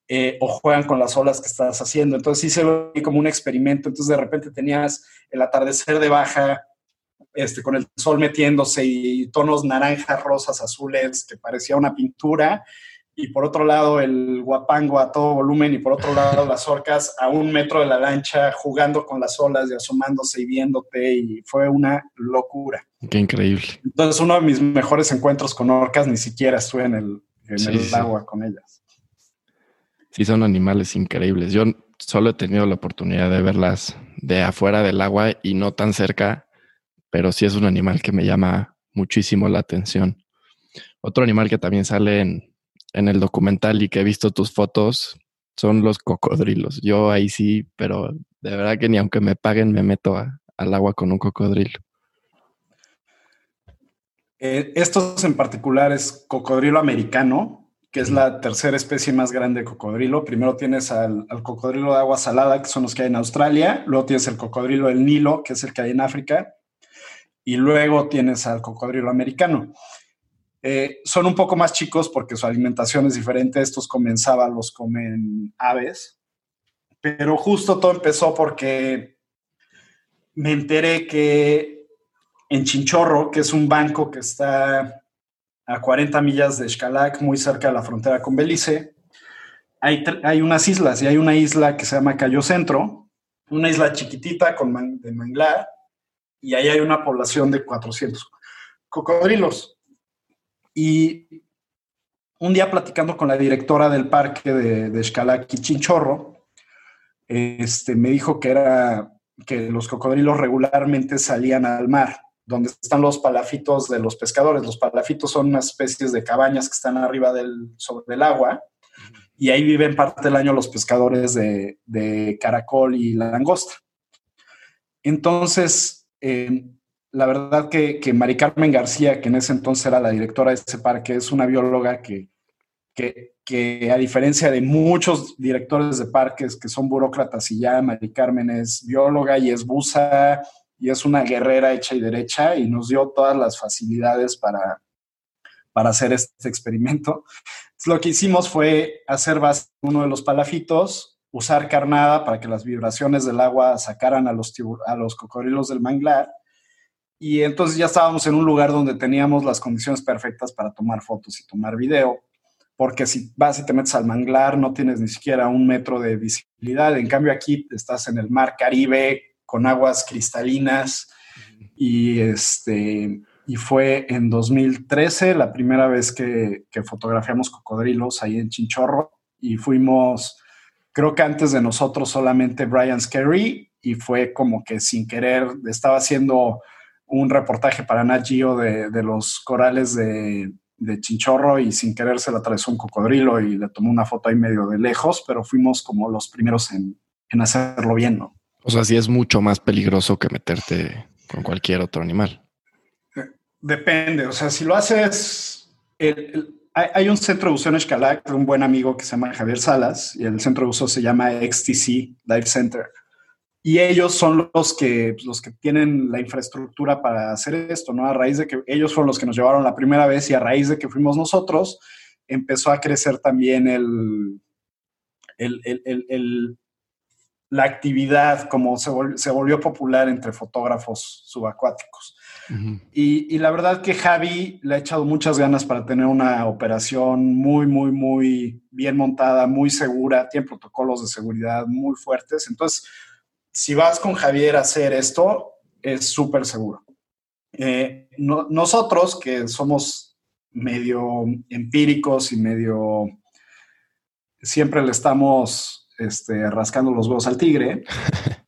eh, o juegan con las olas que estás haciendo. Entonces sí se ve como un experimento. Entonces de repente tenías el atardecer de baja este, con el sol metiéndose y tonos naranjas, rosas, azules, que parecía una pintura. Y por otro lado, el guapango a todo volumen, y por otro lado, las orcas a un metro de la lancha, jugando con las olas y asomándose y viéndote, y fue una locura. Qué increíble. Entonces, uno de mis mejores encuentros con orcas, ni siquiera estuve en el, agua con ellas. Sí, son animales increíbles. Yo solo he tenido la oportunidad de verlas de afuera del agua y no tan cerca pero sí es un animal que me llama muchísimo la atención. Otro animal que también sale en, el documental y que he visto tus fotos son los cocodrilos. Yo ahí sí, pero de verdad que ni aunque me paguen me meto al agua con un cocodrilo. Eh, estos en particular es cocodrilo americano, que es la tercera especie más grande de cocodrilo. Primero tienes al, cocodrilo de agua salada, que son los que hay en Australia. Luego tienes el cocodrilo del Nilo, que es el que hay en África. Y luego tienes al cocodrilo americano. Eh, son un poco más chicos porque su alimentación es diferente. Estos comen los comen aves. Pero justo todo empezó porque me enteré que en Chinchorro, que es un banco que está a 40 millas de Xcalac, muy cerca de la frontera con Belice, hay, hay unas islas y hay una isla que se llama Cayo Centro, una isla chiquitita con de manglar, y ahí hay una población de 400 cocodrilos. Y un día platicando con la directora del parque de, de Chinchorro, este, me dijo que, era, que los cocodrilos regularmente salían al mar, donde están los palafitos de los pescadores. Los palafitos son unas especies de cabañas que están arriba del, sobre el agua y ahí viven parte del año los pescadores de, caracol y langosta. Entonces, eh, la verdad que, que Mari Carmen García, que en ese entonces era la directora de ese parque, es una bióloga que, que, a diferencia de muchos directores de parques que son burócratas y ya, Mari Carmen es bióloga y es busa y es una guerrera hecha y derecha y nos dio todas las facilidades para, para hacer este experimento. lo que hicimos fue hacer uno de los palafitos, usar carnada para que las vibraciones del agua sacaran a los, a los cocodrilos del manglar. Y entonces ya estábamos en un lugar donde teníamos las condiciones perfectas para tomar fotos y tomar video, porque si vas y te metes al manglar no tienes ni siquiera un metro de visibilidad, en cambio aquí estás en el mar Caribe con aguas cristalinas. Y este y fue en 2013 la primera vez que, que fotografiamos cocodrilos ahí en Chinchorro y fuimos, creo que antes de nosotros solamente Brian Scary y fue como que sin querer estaba haciendo un reportaje para Nat Geo de, los corales de, Chinchorro y sin querer se le atravesó un cocodrilo y le tomó una foto ahí medio de lejos, pero fuimos como los primeros en, hacerlo bien, ¿no? O sea, sí es mucho más peligroso que meterte con cualquier otro animal. Depende, o sea, si lo haces, hay, un centro de buceo en Escalac un buen amigo que se llama Javier Salas y el centro de buceo se llama XTC Dive Center y ellos son los que, los que tienen la infraestructura para hacer esto, ¿no? A raíz de que ellos fueron los que nos llevaron la primera vez y a raíz de que fuimos nosotros, empezó a crecer también el, el, la actividad, como se, se, volvió popular entre fotógrafos subacuáticos. Y, y, la verdad que Javi le ha echado muchas ganas para tener una operación muy, muy, muy bien montada, muy segura, tiene protocolos de seguridad muy fuertes. Entonces, si vas con Javier a hacer esto, es súper seguro. Eh, nosotros, que somos medio empíricos y medio, siempre le estamos este, rascando los huevos al tigre,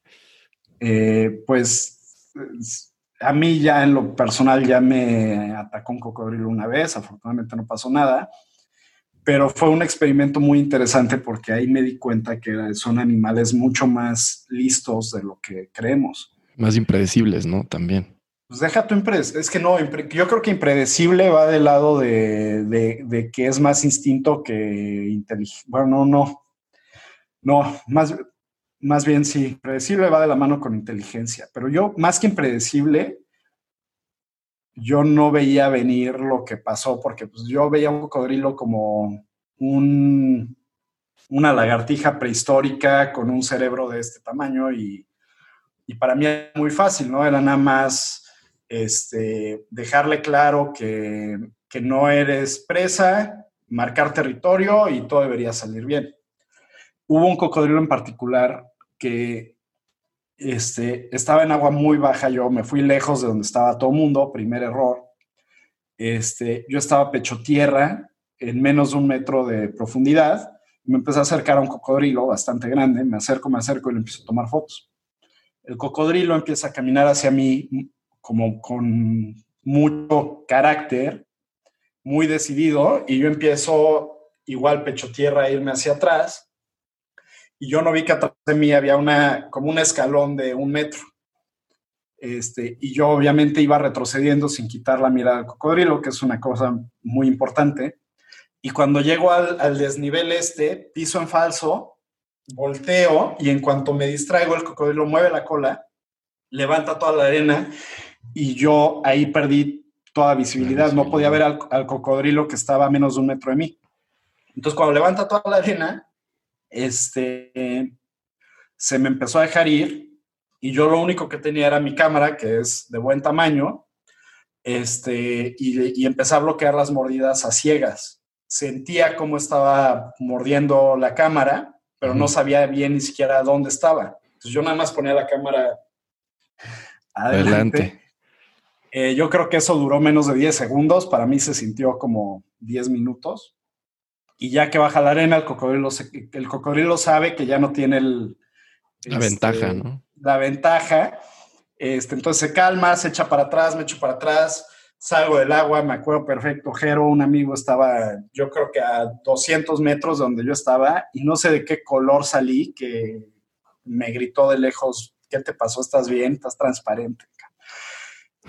eh, pues a mí ya en lo personal ya me atacó un cocodrilo una vez, afortunadamente no pasó nada, pero fue un experimento muy interesante porque ahí me di cuenta que son animales mucho más listos de lo que creemos. Más impredecibles, ¿no? También. Pues deja tu Es que no, yo creo que impredecible va del lado de, que es más instinto que inteligencia. Bueno, no, no. No, más, más bien sí. Impredecible va de la mano con inteligencia. Pero yo, más que impredecible, yo no veía venir lo que pasó, porque pues, yo veía un cocodrilo como un, una lagartija prehistórica con un cerebro de este tamaño y, para mí era muy fácil, ¿no? Era nada más este, dejarle claro que, que no eres presa, marcar territorio y todo debería salir bien. Hubo un cocodrilo en particular que este, estaba en agua muy baja, yo me fui lejos de donde estaba todo el mundo, primer error. Este, yo estaba pecho tierra, en menos de un metro de profundidad, me empecé a acercar a un cocodrilo bastante grande, me acerco, me acerco y le empiezo a tomar fotos. El cocodrilo empieza a caminar hacia mí como con mucho carácter, muy decidido, y yo empiezo igual pecho tierra a irme hacia atrás y yo no vi que atrás de mí había una, como un escalón de un metro. Este, y yo obviamente iba retrocediendo sin quitar la mirada al cocodrilo, que es una cosa muy importante. Y cuando llego al, al desnivel este, piso en falso, volteo y en cuanto me distraigo, el cocodrilo mueve la cola, levanta toda la arena y yo ahí perdí toda visibilidad. No podía ver al, al, cocodrilo que estaba a menos de un metro de mí. Entonces, cuando levanta toda la arena, este, se me empezó a dejar ir y yo lo único que tenía era mi cámara, que es de buen tamaño, este, y, y empecé a bloquear las mordidas a ciegas. Sentía cómo estaba mordiendo la cámara, pero no sabía bien ni siquiera dónde estaba. Entonces yo nada más ponía la cámara adelante. adelante. Eh, yo creo que eso duró menos de 10 segundos, para mí se sintió como 10 minutos. Y ya que baja la arena, el cocodrilo, se, el cocodrilo sabe que ya no tiene el, la este, ventaja, ¿no? La ventaja. Este, entonces se calma, se echa para atrás, me echo para atrás, salgo del agua, me acuerdo perfecto, Jero, un amigo estaba, yo creo que a 200 metros de donde yo estaba, y no sé de qué color salí, que me gritó de lejos, ¿qué te pasó? ¿Estás bien? ¿Estás transparente?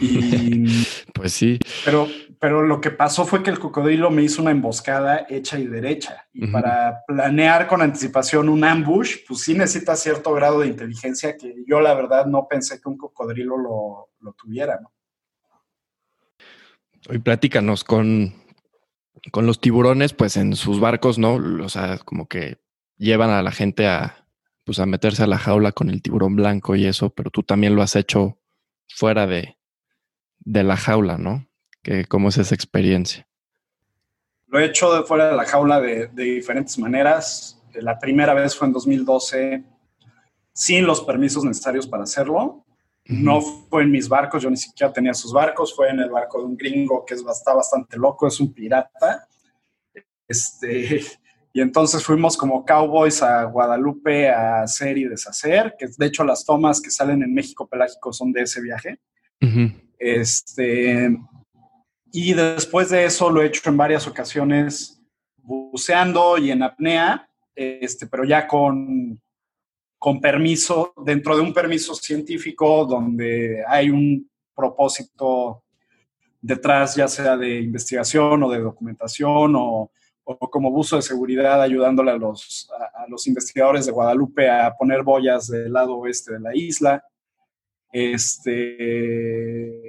Y, pues sí. Pero, pero lo que pasó fue que el cocodrilo me hizo una emboscada hecha y derecha. Y para planear con anticipación un ambush, pues sí necesita cierto grado de inteligencia que yo la verdad no pensé que un cocodrilo lo, lo tuviera. ¿no? Hoy platícanos con, con los tiburones, pues en sus barcos, ¿no? O sea, como que llevan a la gente a, pues a meterse a la jaula con el tiburón blanco y eso, pero tú también lo has hecho fuera de, de la jaula, ¿no? Que, ¿Cómo es esa experiencia? Lo he hecho de fuera de la jaula de, de diferentes maneras. La primera vez fue en 2012 sin los permisos necesarios para hacerlo. No fue en mis barcos, yo ni siquiera tenía sus barcos, fue en el barco de un gringo que está bastante loco, es un pirata. Este, y entonces fuimos como cowboys a Guadalupe a hacer y deshacer, que de hecho las tomas que salen en México Pelágico son de ese viaje. Este, y después de eso lo he hecho en varias ocasiones buceando y en apnea, este, pero ya con, con permiso, dentro de un permiso científico donde hay un propósito detrás, ya sea de investigación o de documentación o, o como buzo de seguridad ayudándole a los, a, a, los investigadores de Guadalupe a poner boyas del lado oeste de la isla. Este,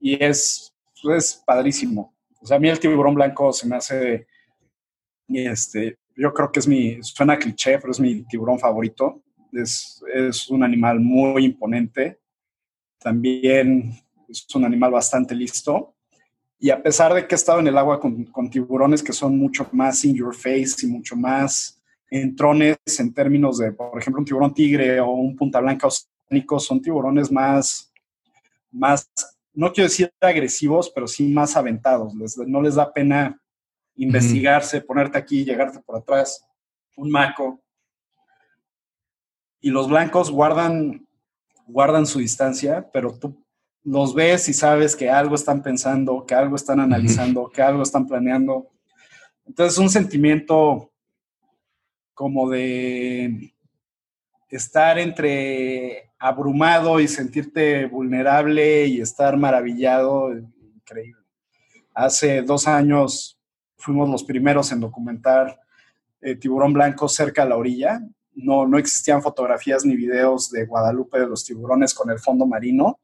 y es, es padrísimo. O sea, a mí el tiburón blanco se me hace, este, yo creo que es mi, suena cliché, pero es mi tiburón favorito. Es, es un animal muy imponente. También es un animal bastante listo. Y a pesar de que he estado en el agua con, con, tiburones que son mucho más in your face y mucho más entrones en términos de, por ejemplo, un tiburón tigre o un punta blanca son tiburones más, más, no quiero decir agresivos, pero sí más aventados. Les, no les da pena investigarse, ponerte aquí, llegarte por atrás, un maco. Y los blancos guardan, guardan su distancia, pero tú los ves y sabes que algo están pensando, que algo están analizando, que algo están planeando. Entonces, un sentimiento como de estar entre abrumado y sentirte vulnerable y estar maravillado, increíble. Hace dos años fuimos los primeros en documentar eh, tiburón blanco cerca a la orilla. No, no existían fotografías ni videos de Guadalupe de los tiburones con el fondo marino.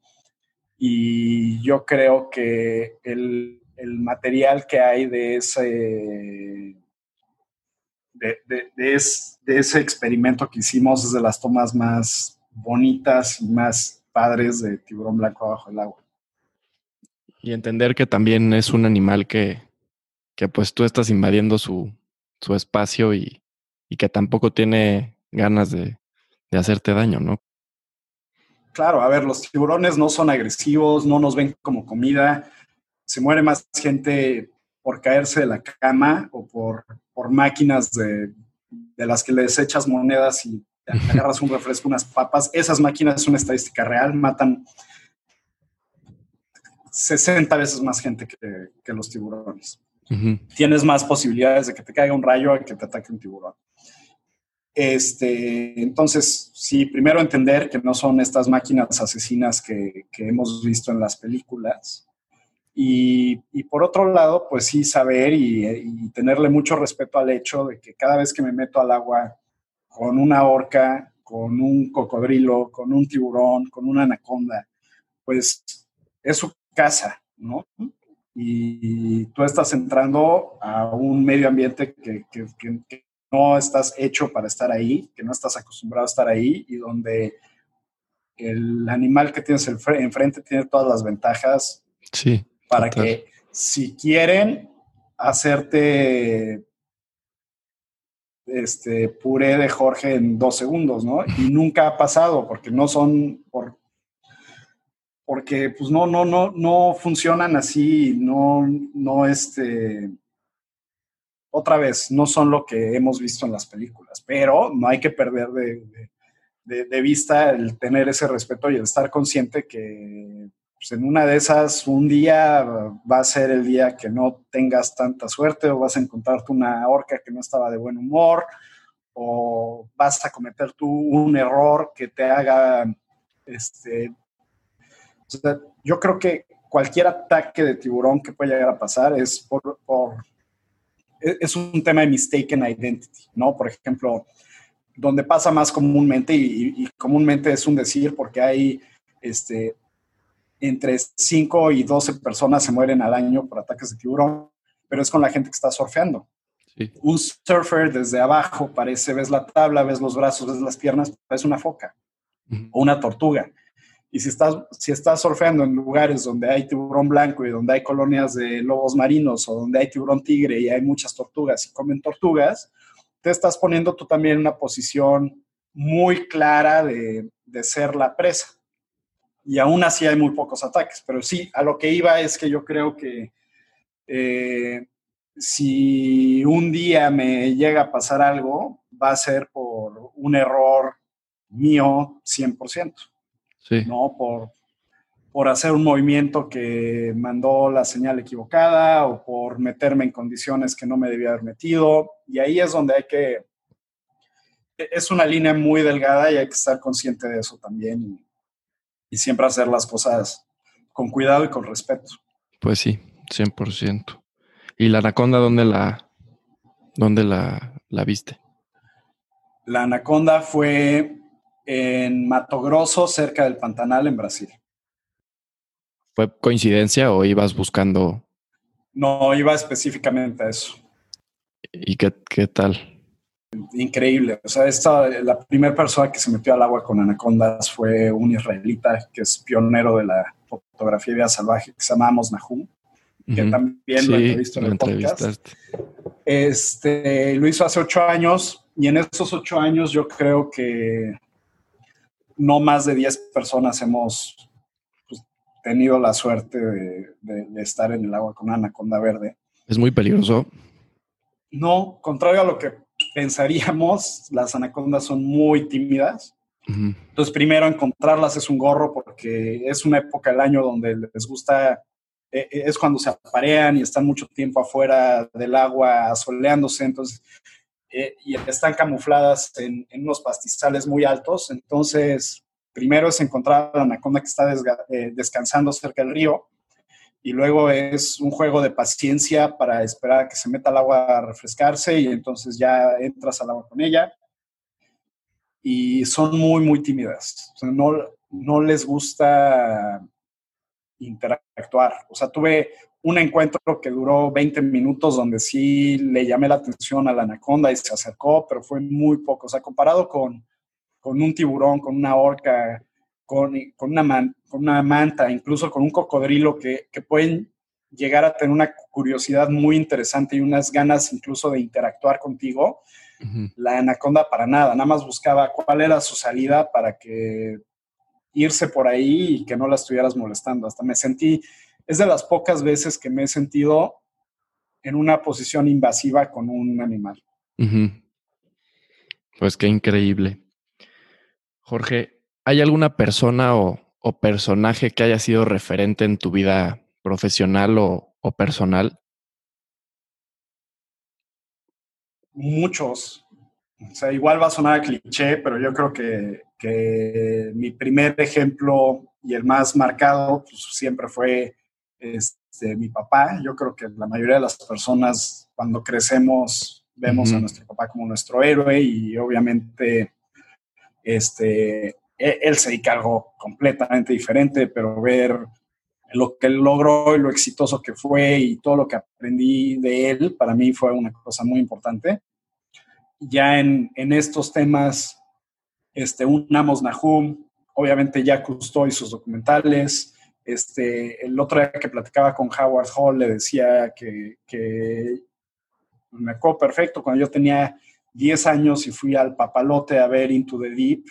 Y yo creo que el, el material que hay de ese, de, de, es, de ese experimento que hicimos es de las tomas más bonitas y más padres de tiburón blanco abajo del agua. Y entender que también es un animal que, que pues tú estás invadiendo su, su espacio y, y, que tampoco tiene ganas de, de hacerte daño, ¿no? Claro, a ver, los tiburones no son agresivos, no nos ven como comida, se muere más gente por caerse de la cama o por, por máquinas de, de las que les echas monedas y agarras un refresco, unas papas. Esas máquinas son una estadística real, matan 60 veces más gente que, que los tiburones. Uh -huh. Tienes más posibilidades de que te caiga un rayo a que te ataque un tiburón. Este, entonces, sí, primero entender que no son estas máquinas asesinas que, hemos visto en las películas. Y, por otro lado, pues sí, saber y, tenerle mucho respeto al hecho de que cada vez que me meto al agua con una orca, con un cocodrilo, con un tiburón, con una anaconda, pues es su casa, ¿no? Y tú estás entrando a un medio ambiente que, no estás hecho para estar ahí, que no estás acostumbrado a estar ahí y donde el animal que tienes enfrente tiene todas las ventajas sí, para que si quieren hacerte este puré de Jorge en dos segundos, ¿no? Y nunca ha pasado porque no son, por, porque pues no, no, no, no funcionan así, no, no, este, otra vez, no son lo que hemos visto en las películas, pero no hay que perder de, vista el tener ese respeto y el estar consciente que pues, en una de esas, un día va a ser el día que no tengas tanta suerte o vas a encontrarte una orca que no estaba de buen humor o vas a cometer tú un error que te haga este, yo creo que cualquier ataque de tiburón que pueda llegar a pasar es por, e, es un tema de mistaken identity, ¿no? Por ejemplo, donde pasa más comúnmente y, comúnmente es un decir porque hay este, entre 5 y 12 personas se mueren al año por ataques de tiburón, pero es con la gente que está surfeando. Un surfer desde abajo parece, ves la tabla, ves los brazos, ves las piernas, parece una foca o una tortuga. Y si estás, si estás surfeando en lugares donde hay tiburón blanco y donde hay colonias de lobos marinos o donde hay tiburón tigre y hay muchas tortugas y comen tortugas, te estás poniendo tú también en una posición muy clara de, de ser la presa. Y aún así hay muy pocos ataques. Pero sí, a lo que iba es que yo creo que eh, si un día me llega a pasar algo, va a ser por un error mío 100%. ¿no? Por, por hacer un movimiento que mandó la señal equivocada o por meterme en condiciones que no me debía haber metido. Y ahí es donde hay que, es una línea muy delgada y hay que estar consciente de eso también y, siempre hacer las cosas con cuidado y con respeto. Pues sí, 100%. ¿Y la anaconda dónde la, dónde la, la viste? La anaconda fue en Mato Grosso, cerca del Pantanal, en Brasil. ¿Fue coincidencia o ibas buscando? No, iba específicamente a eso. ¿Y qué, qué tal? Increíble. O sea, esta, la primera persona que se metió al agua con anacondas fue un israelita que es pionero de la fotografía de vida salvaje, que se llama Amos Nahum, que también lo he visto en el podcast. Este, lo hizo hace ocho años y en esos ocho años yo creo que no más de 10 personas hemos pues, tenido la suerte de, estar en el agua con una anaconda verde. ¿Es muy peligroso? No, contrario a lo que pensaríamos, las anacondas son muy tímidas. Entonces, primero encontrarlas es un gorro porque es una época del año donde les gusta, e, e, es cuando se aparean y están mucho tiempo afuera del agua soleándose. Entonces, eh, y están camufladas en, unos pastizales muy altos. Entonces, primero es encontrar a la anaconda que está eh, descansando cerca del río y luego es un juego de paciencia para esperar a que se meta al agua a refrescarse y entonces ya entras al agua con ella. Y son muy, muy tímidas. no, no les gusta interactuar. O sea, tuve un encuentro que duró 20 minutos donde sí le llamé la atención a la anaconda y se acercó, pero fue muy poco. O sea, comparado con, con un tiburón, con una orca, con, con, una, con una manta, incluso con un cocodrilo que, que, pueden llegar a tener una curiosidad muy interesante y unas ganas incluso de interactuar contigo, la anaconda para nada, nada más buscaba cuál era su salida para que irse por ahí y que no la estuvieras molestando. Hasta me sentí es de las pocas veces que me he sentido en una posición invasiva con un animal. Pues qué increíble. Jorge, ¿hay alguna persona o, personaje que haya sido referente en tu vida profesional o, personal? Muchos, O sea, igual va a sonar a cliché, pero yo creo que, que mi primer ejemplo y el más marcado pues, siempre fue este, mi papá. Yo creo que la mayoría de las personas cuando crecemos vemos a nuestro papá como nuestro héroe y obviamente este, él se dedica a algo completamente diferente, pero ver lo que él logró y lo exitoso que fue y todo lo que aprendí de él, para mí fue una cosa muy importante. Ya en, estos temas, este, unamos Nahum, obviamente ya custó y sus documentales. Este, el otro día que platicaba con Howard Hall le decía que, que me acuerdo perfecto cuando yo tenía 10 años y fui al papalote a ver Into the Deep.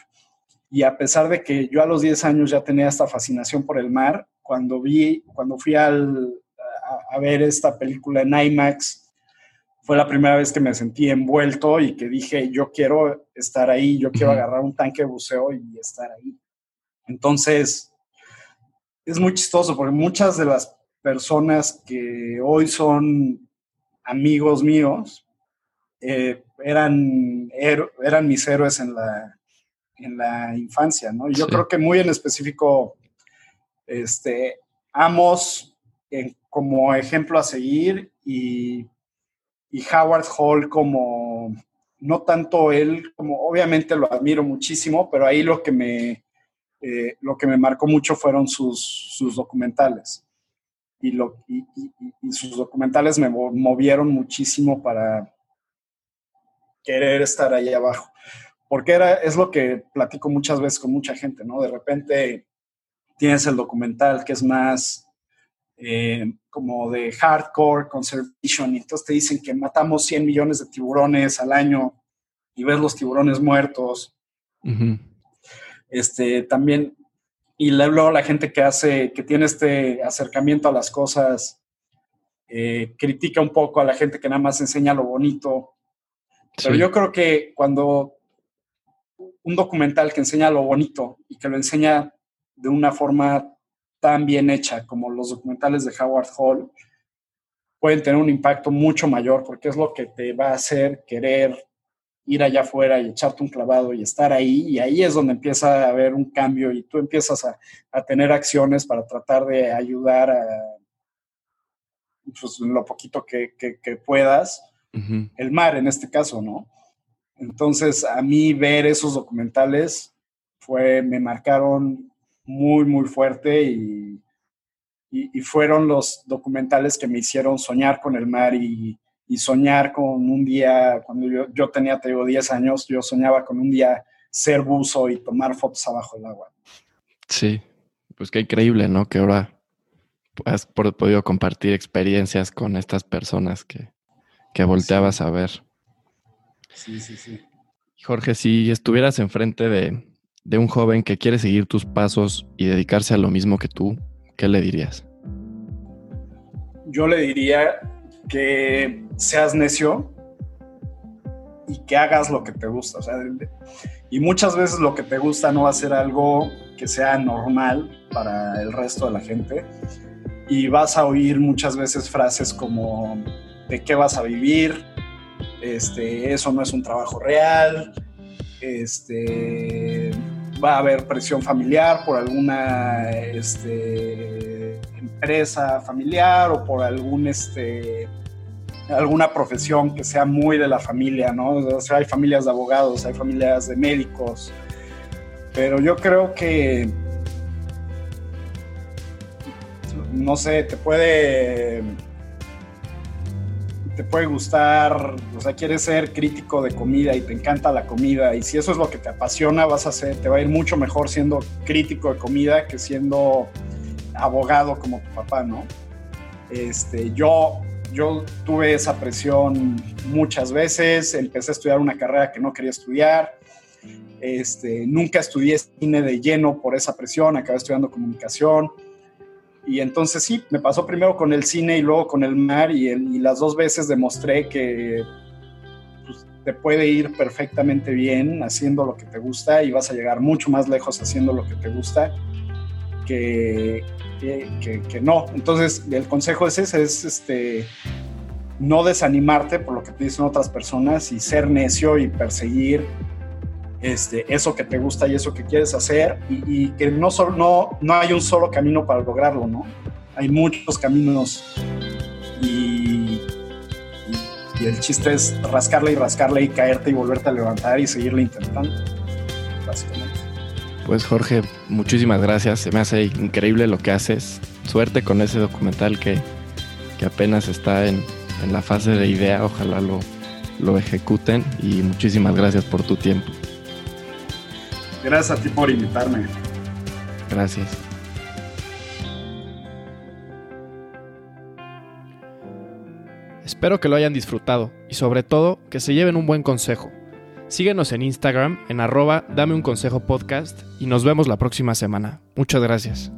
Y a pesar de que yo a los 10 años ya tenía esta fascinación por el mar, cuando vi, cuando fui al, a, ver esta película en IMAX, fue la primera vez que me sentí envuelto y que dije, yo quiero estar ahí, yo quiero agarrar un tanque de buceo y estar ahí. Entonces, es muy chistoso porque muchas de las personas que hoy son amigos míos eh, eran, eran mis héroes en la, en la infancia, ¿no? yo creo que muy en específico este, Amos como ejemplo a seguir y, Howard Hall como, no tanto él, como obviamente lo admiro muchísimo, pero ahí lo que me, eh, lo que me marcó mucho fueron sus, sus documentales. Y, lo, y, sus documentales me movieron muchísimo para querer estar ahí abajo. Porque era, es lo que platico muchas veces con mucha gente, ¿no? De repente Tienes el documental que es más eh, como de hardcore conservation, y entonces te dicen que matamos 100 millones de tiburones al año y ves los tiburones muertos. Este, también, y luego la gente que hace, que tiene este acercamiento a las cosas, eh, critica un poco a la gente que nada más enseña lo bonito. Pero yo creo que cuando un documental que enseña lo bonito y que lo enseña de una forma tan bien hecha como los documentales de Howard Hall, pueden tener un impacto mucho mayor porque es lo que te va a hacer querer ir allá afuera y echarte un clavado y estar ahí. Y ahí es donde empieza a haber un cambio y tú empiezas a, tener acciones para tratar de ayudar a pues, lo poquito que, puedas. El mar en este caso, ¿no? Entonces, a mí ver esos documentales fue, me marcaron muy, muy fuerte y, y, fueron los documentales que me hicieron soñar con el mar y, y soñar con un día, cuando yo, yo tenía, te digo, 10 años, yo soñaba con un día ser buzo y tomar fotos abajo del agua. Sí, pues qué increíble, ¿no? Que ahora has podido compartir experiencias con estas personas que, que volteabas a ver. Sí, sí, sí. Jorge, si estuvieras enfrente de, de un joven que quiere seguir tus pasos y dedicarse a lo mismo que tú, ¿qué le dirías? Yo le diría que seas necio y que hagas lo que te gusta. y muchas veces lo que te gusta no va a ser algo que sea normal para el resto de la gente. Y vas a oír muchas veces frases como de qué vas a vivir, este, eso no es un trabajo real, este, va a haber presión familiar por alguna este, empresa familiar o por algún este, alguna profesión que sea muy de la familia, ¿no? O sea, hay familias de abogados, hay familias de médicos, pero yo creo que, no sé, te puede te puede gustar, o sea, quieres ser crítico de comida y te encanta la comida y si eso es lo que te apasiona, vas a ser, te va a ir mucho mejor siendo crítico de comida que siendo abogado como tu papá, ¿no? Este, yo, yo tuve esa presión muchas veces, empecé a estudiar una carrera que no quería estudiar, este, nunca estudié cine de lleno por esa presión, acabé estudiando comunicación y entonces sí, me pasó primero con el cine y luego con el mar y, las dos veces demostré que pues, te puede ir perfectamente bien haciendo lo que te gusta y vas a llegar mucho más lejos haciendo lo que te gusta que, que, no. Entonces el consejo es ese, es este, no desanimarte por lo que te dicen otras personas y ser necio y perseguir este, eso que te gusta y eso que quieres hacer y, que no, hay un solo camino para lograrlo, ¿no? Hay muchos caminos y, el chiste es rascarle y rascarle y caerte y volverte a levantar y seguirle intentando. Pues Jorge, muchísimas gracias, se me hace increíble lo que haces, suerte con ese documental que, que apenas está en, en la fase de idea, ojalá lo, lo ejecuten y muchísimas gracias por tu tiempo. Gracias a ti por invitarme. Gracias. Espero que lo hayan disfrutado y sobre todo que se lleven un buen consejo. Síguenos en Instagram en arroba dame un consejo podcast y nos vemos la próxima semana. Muchas gracias.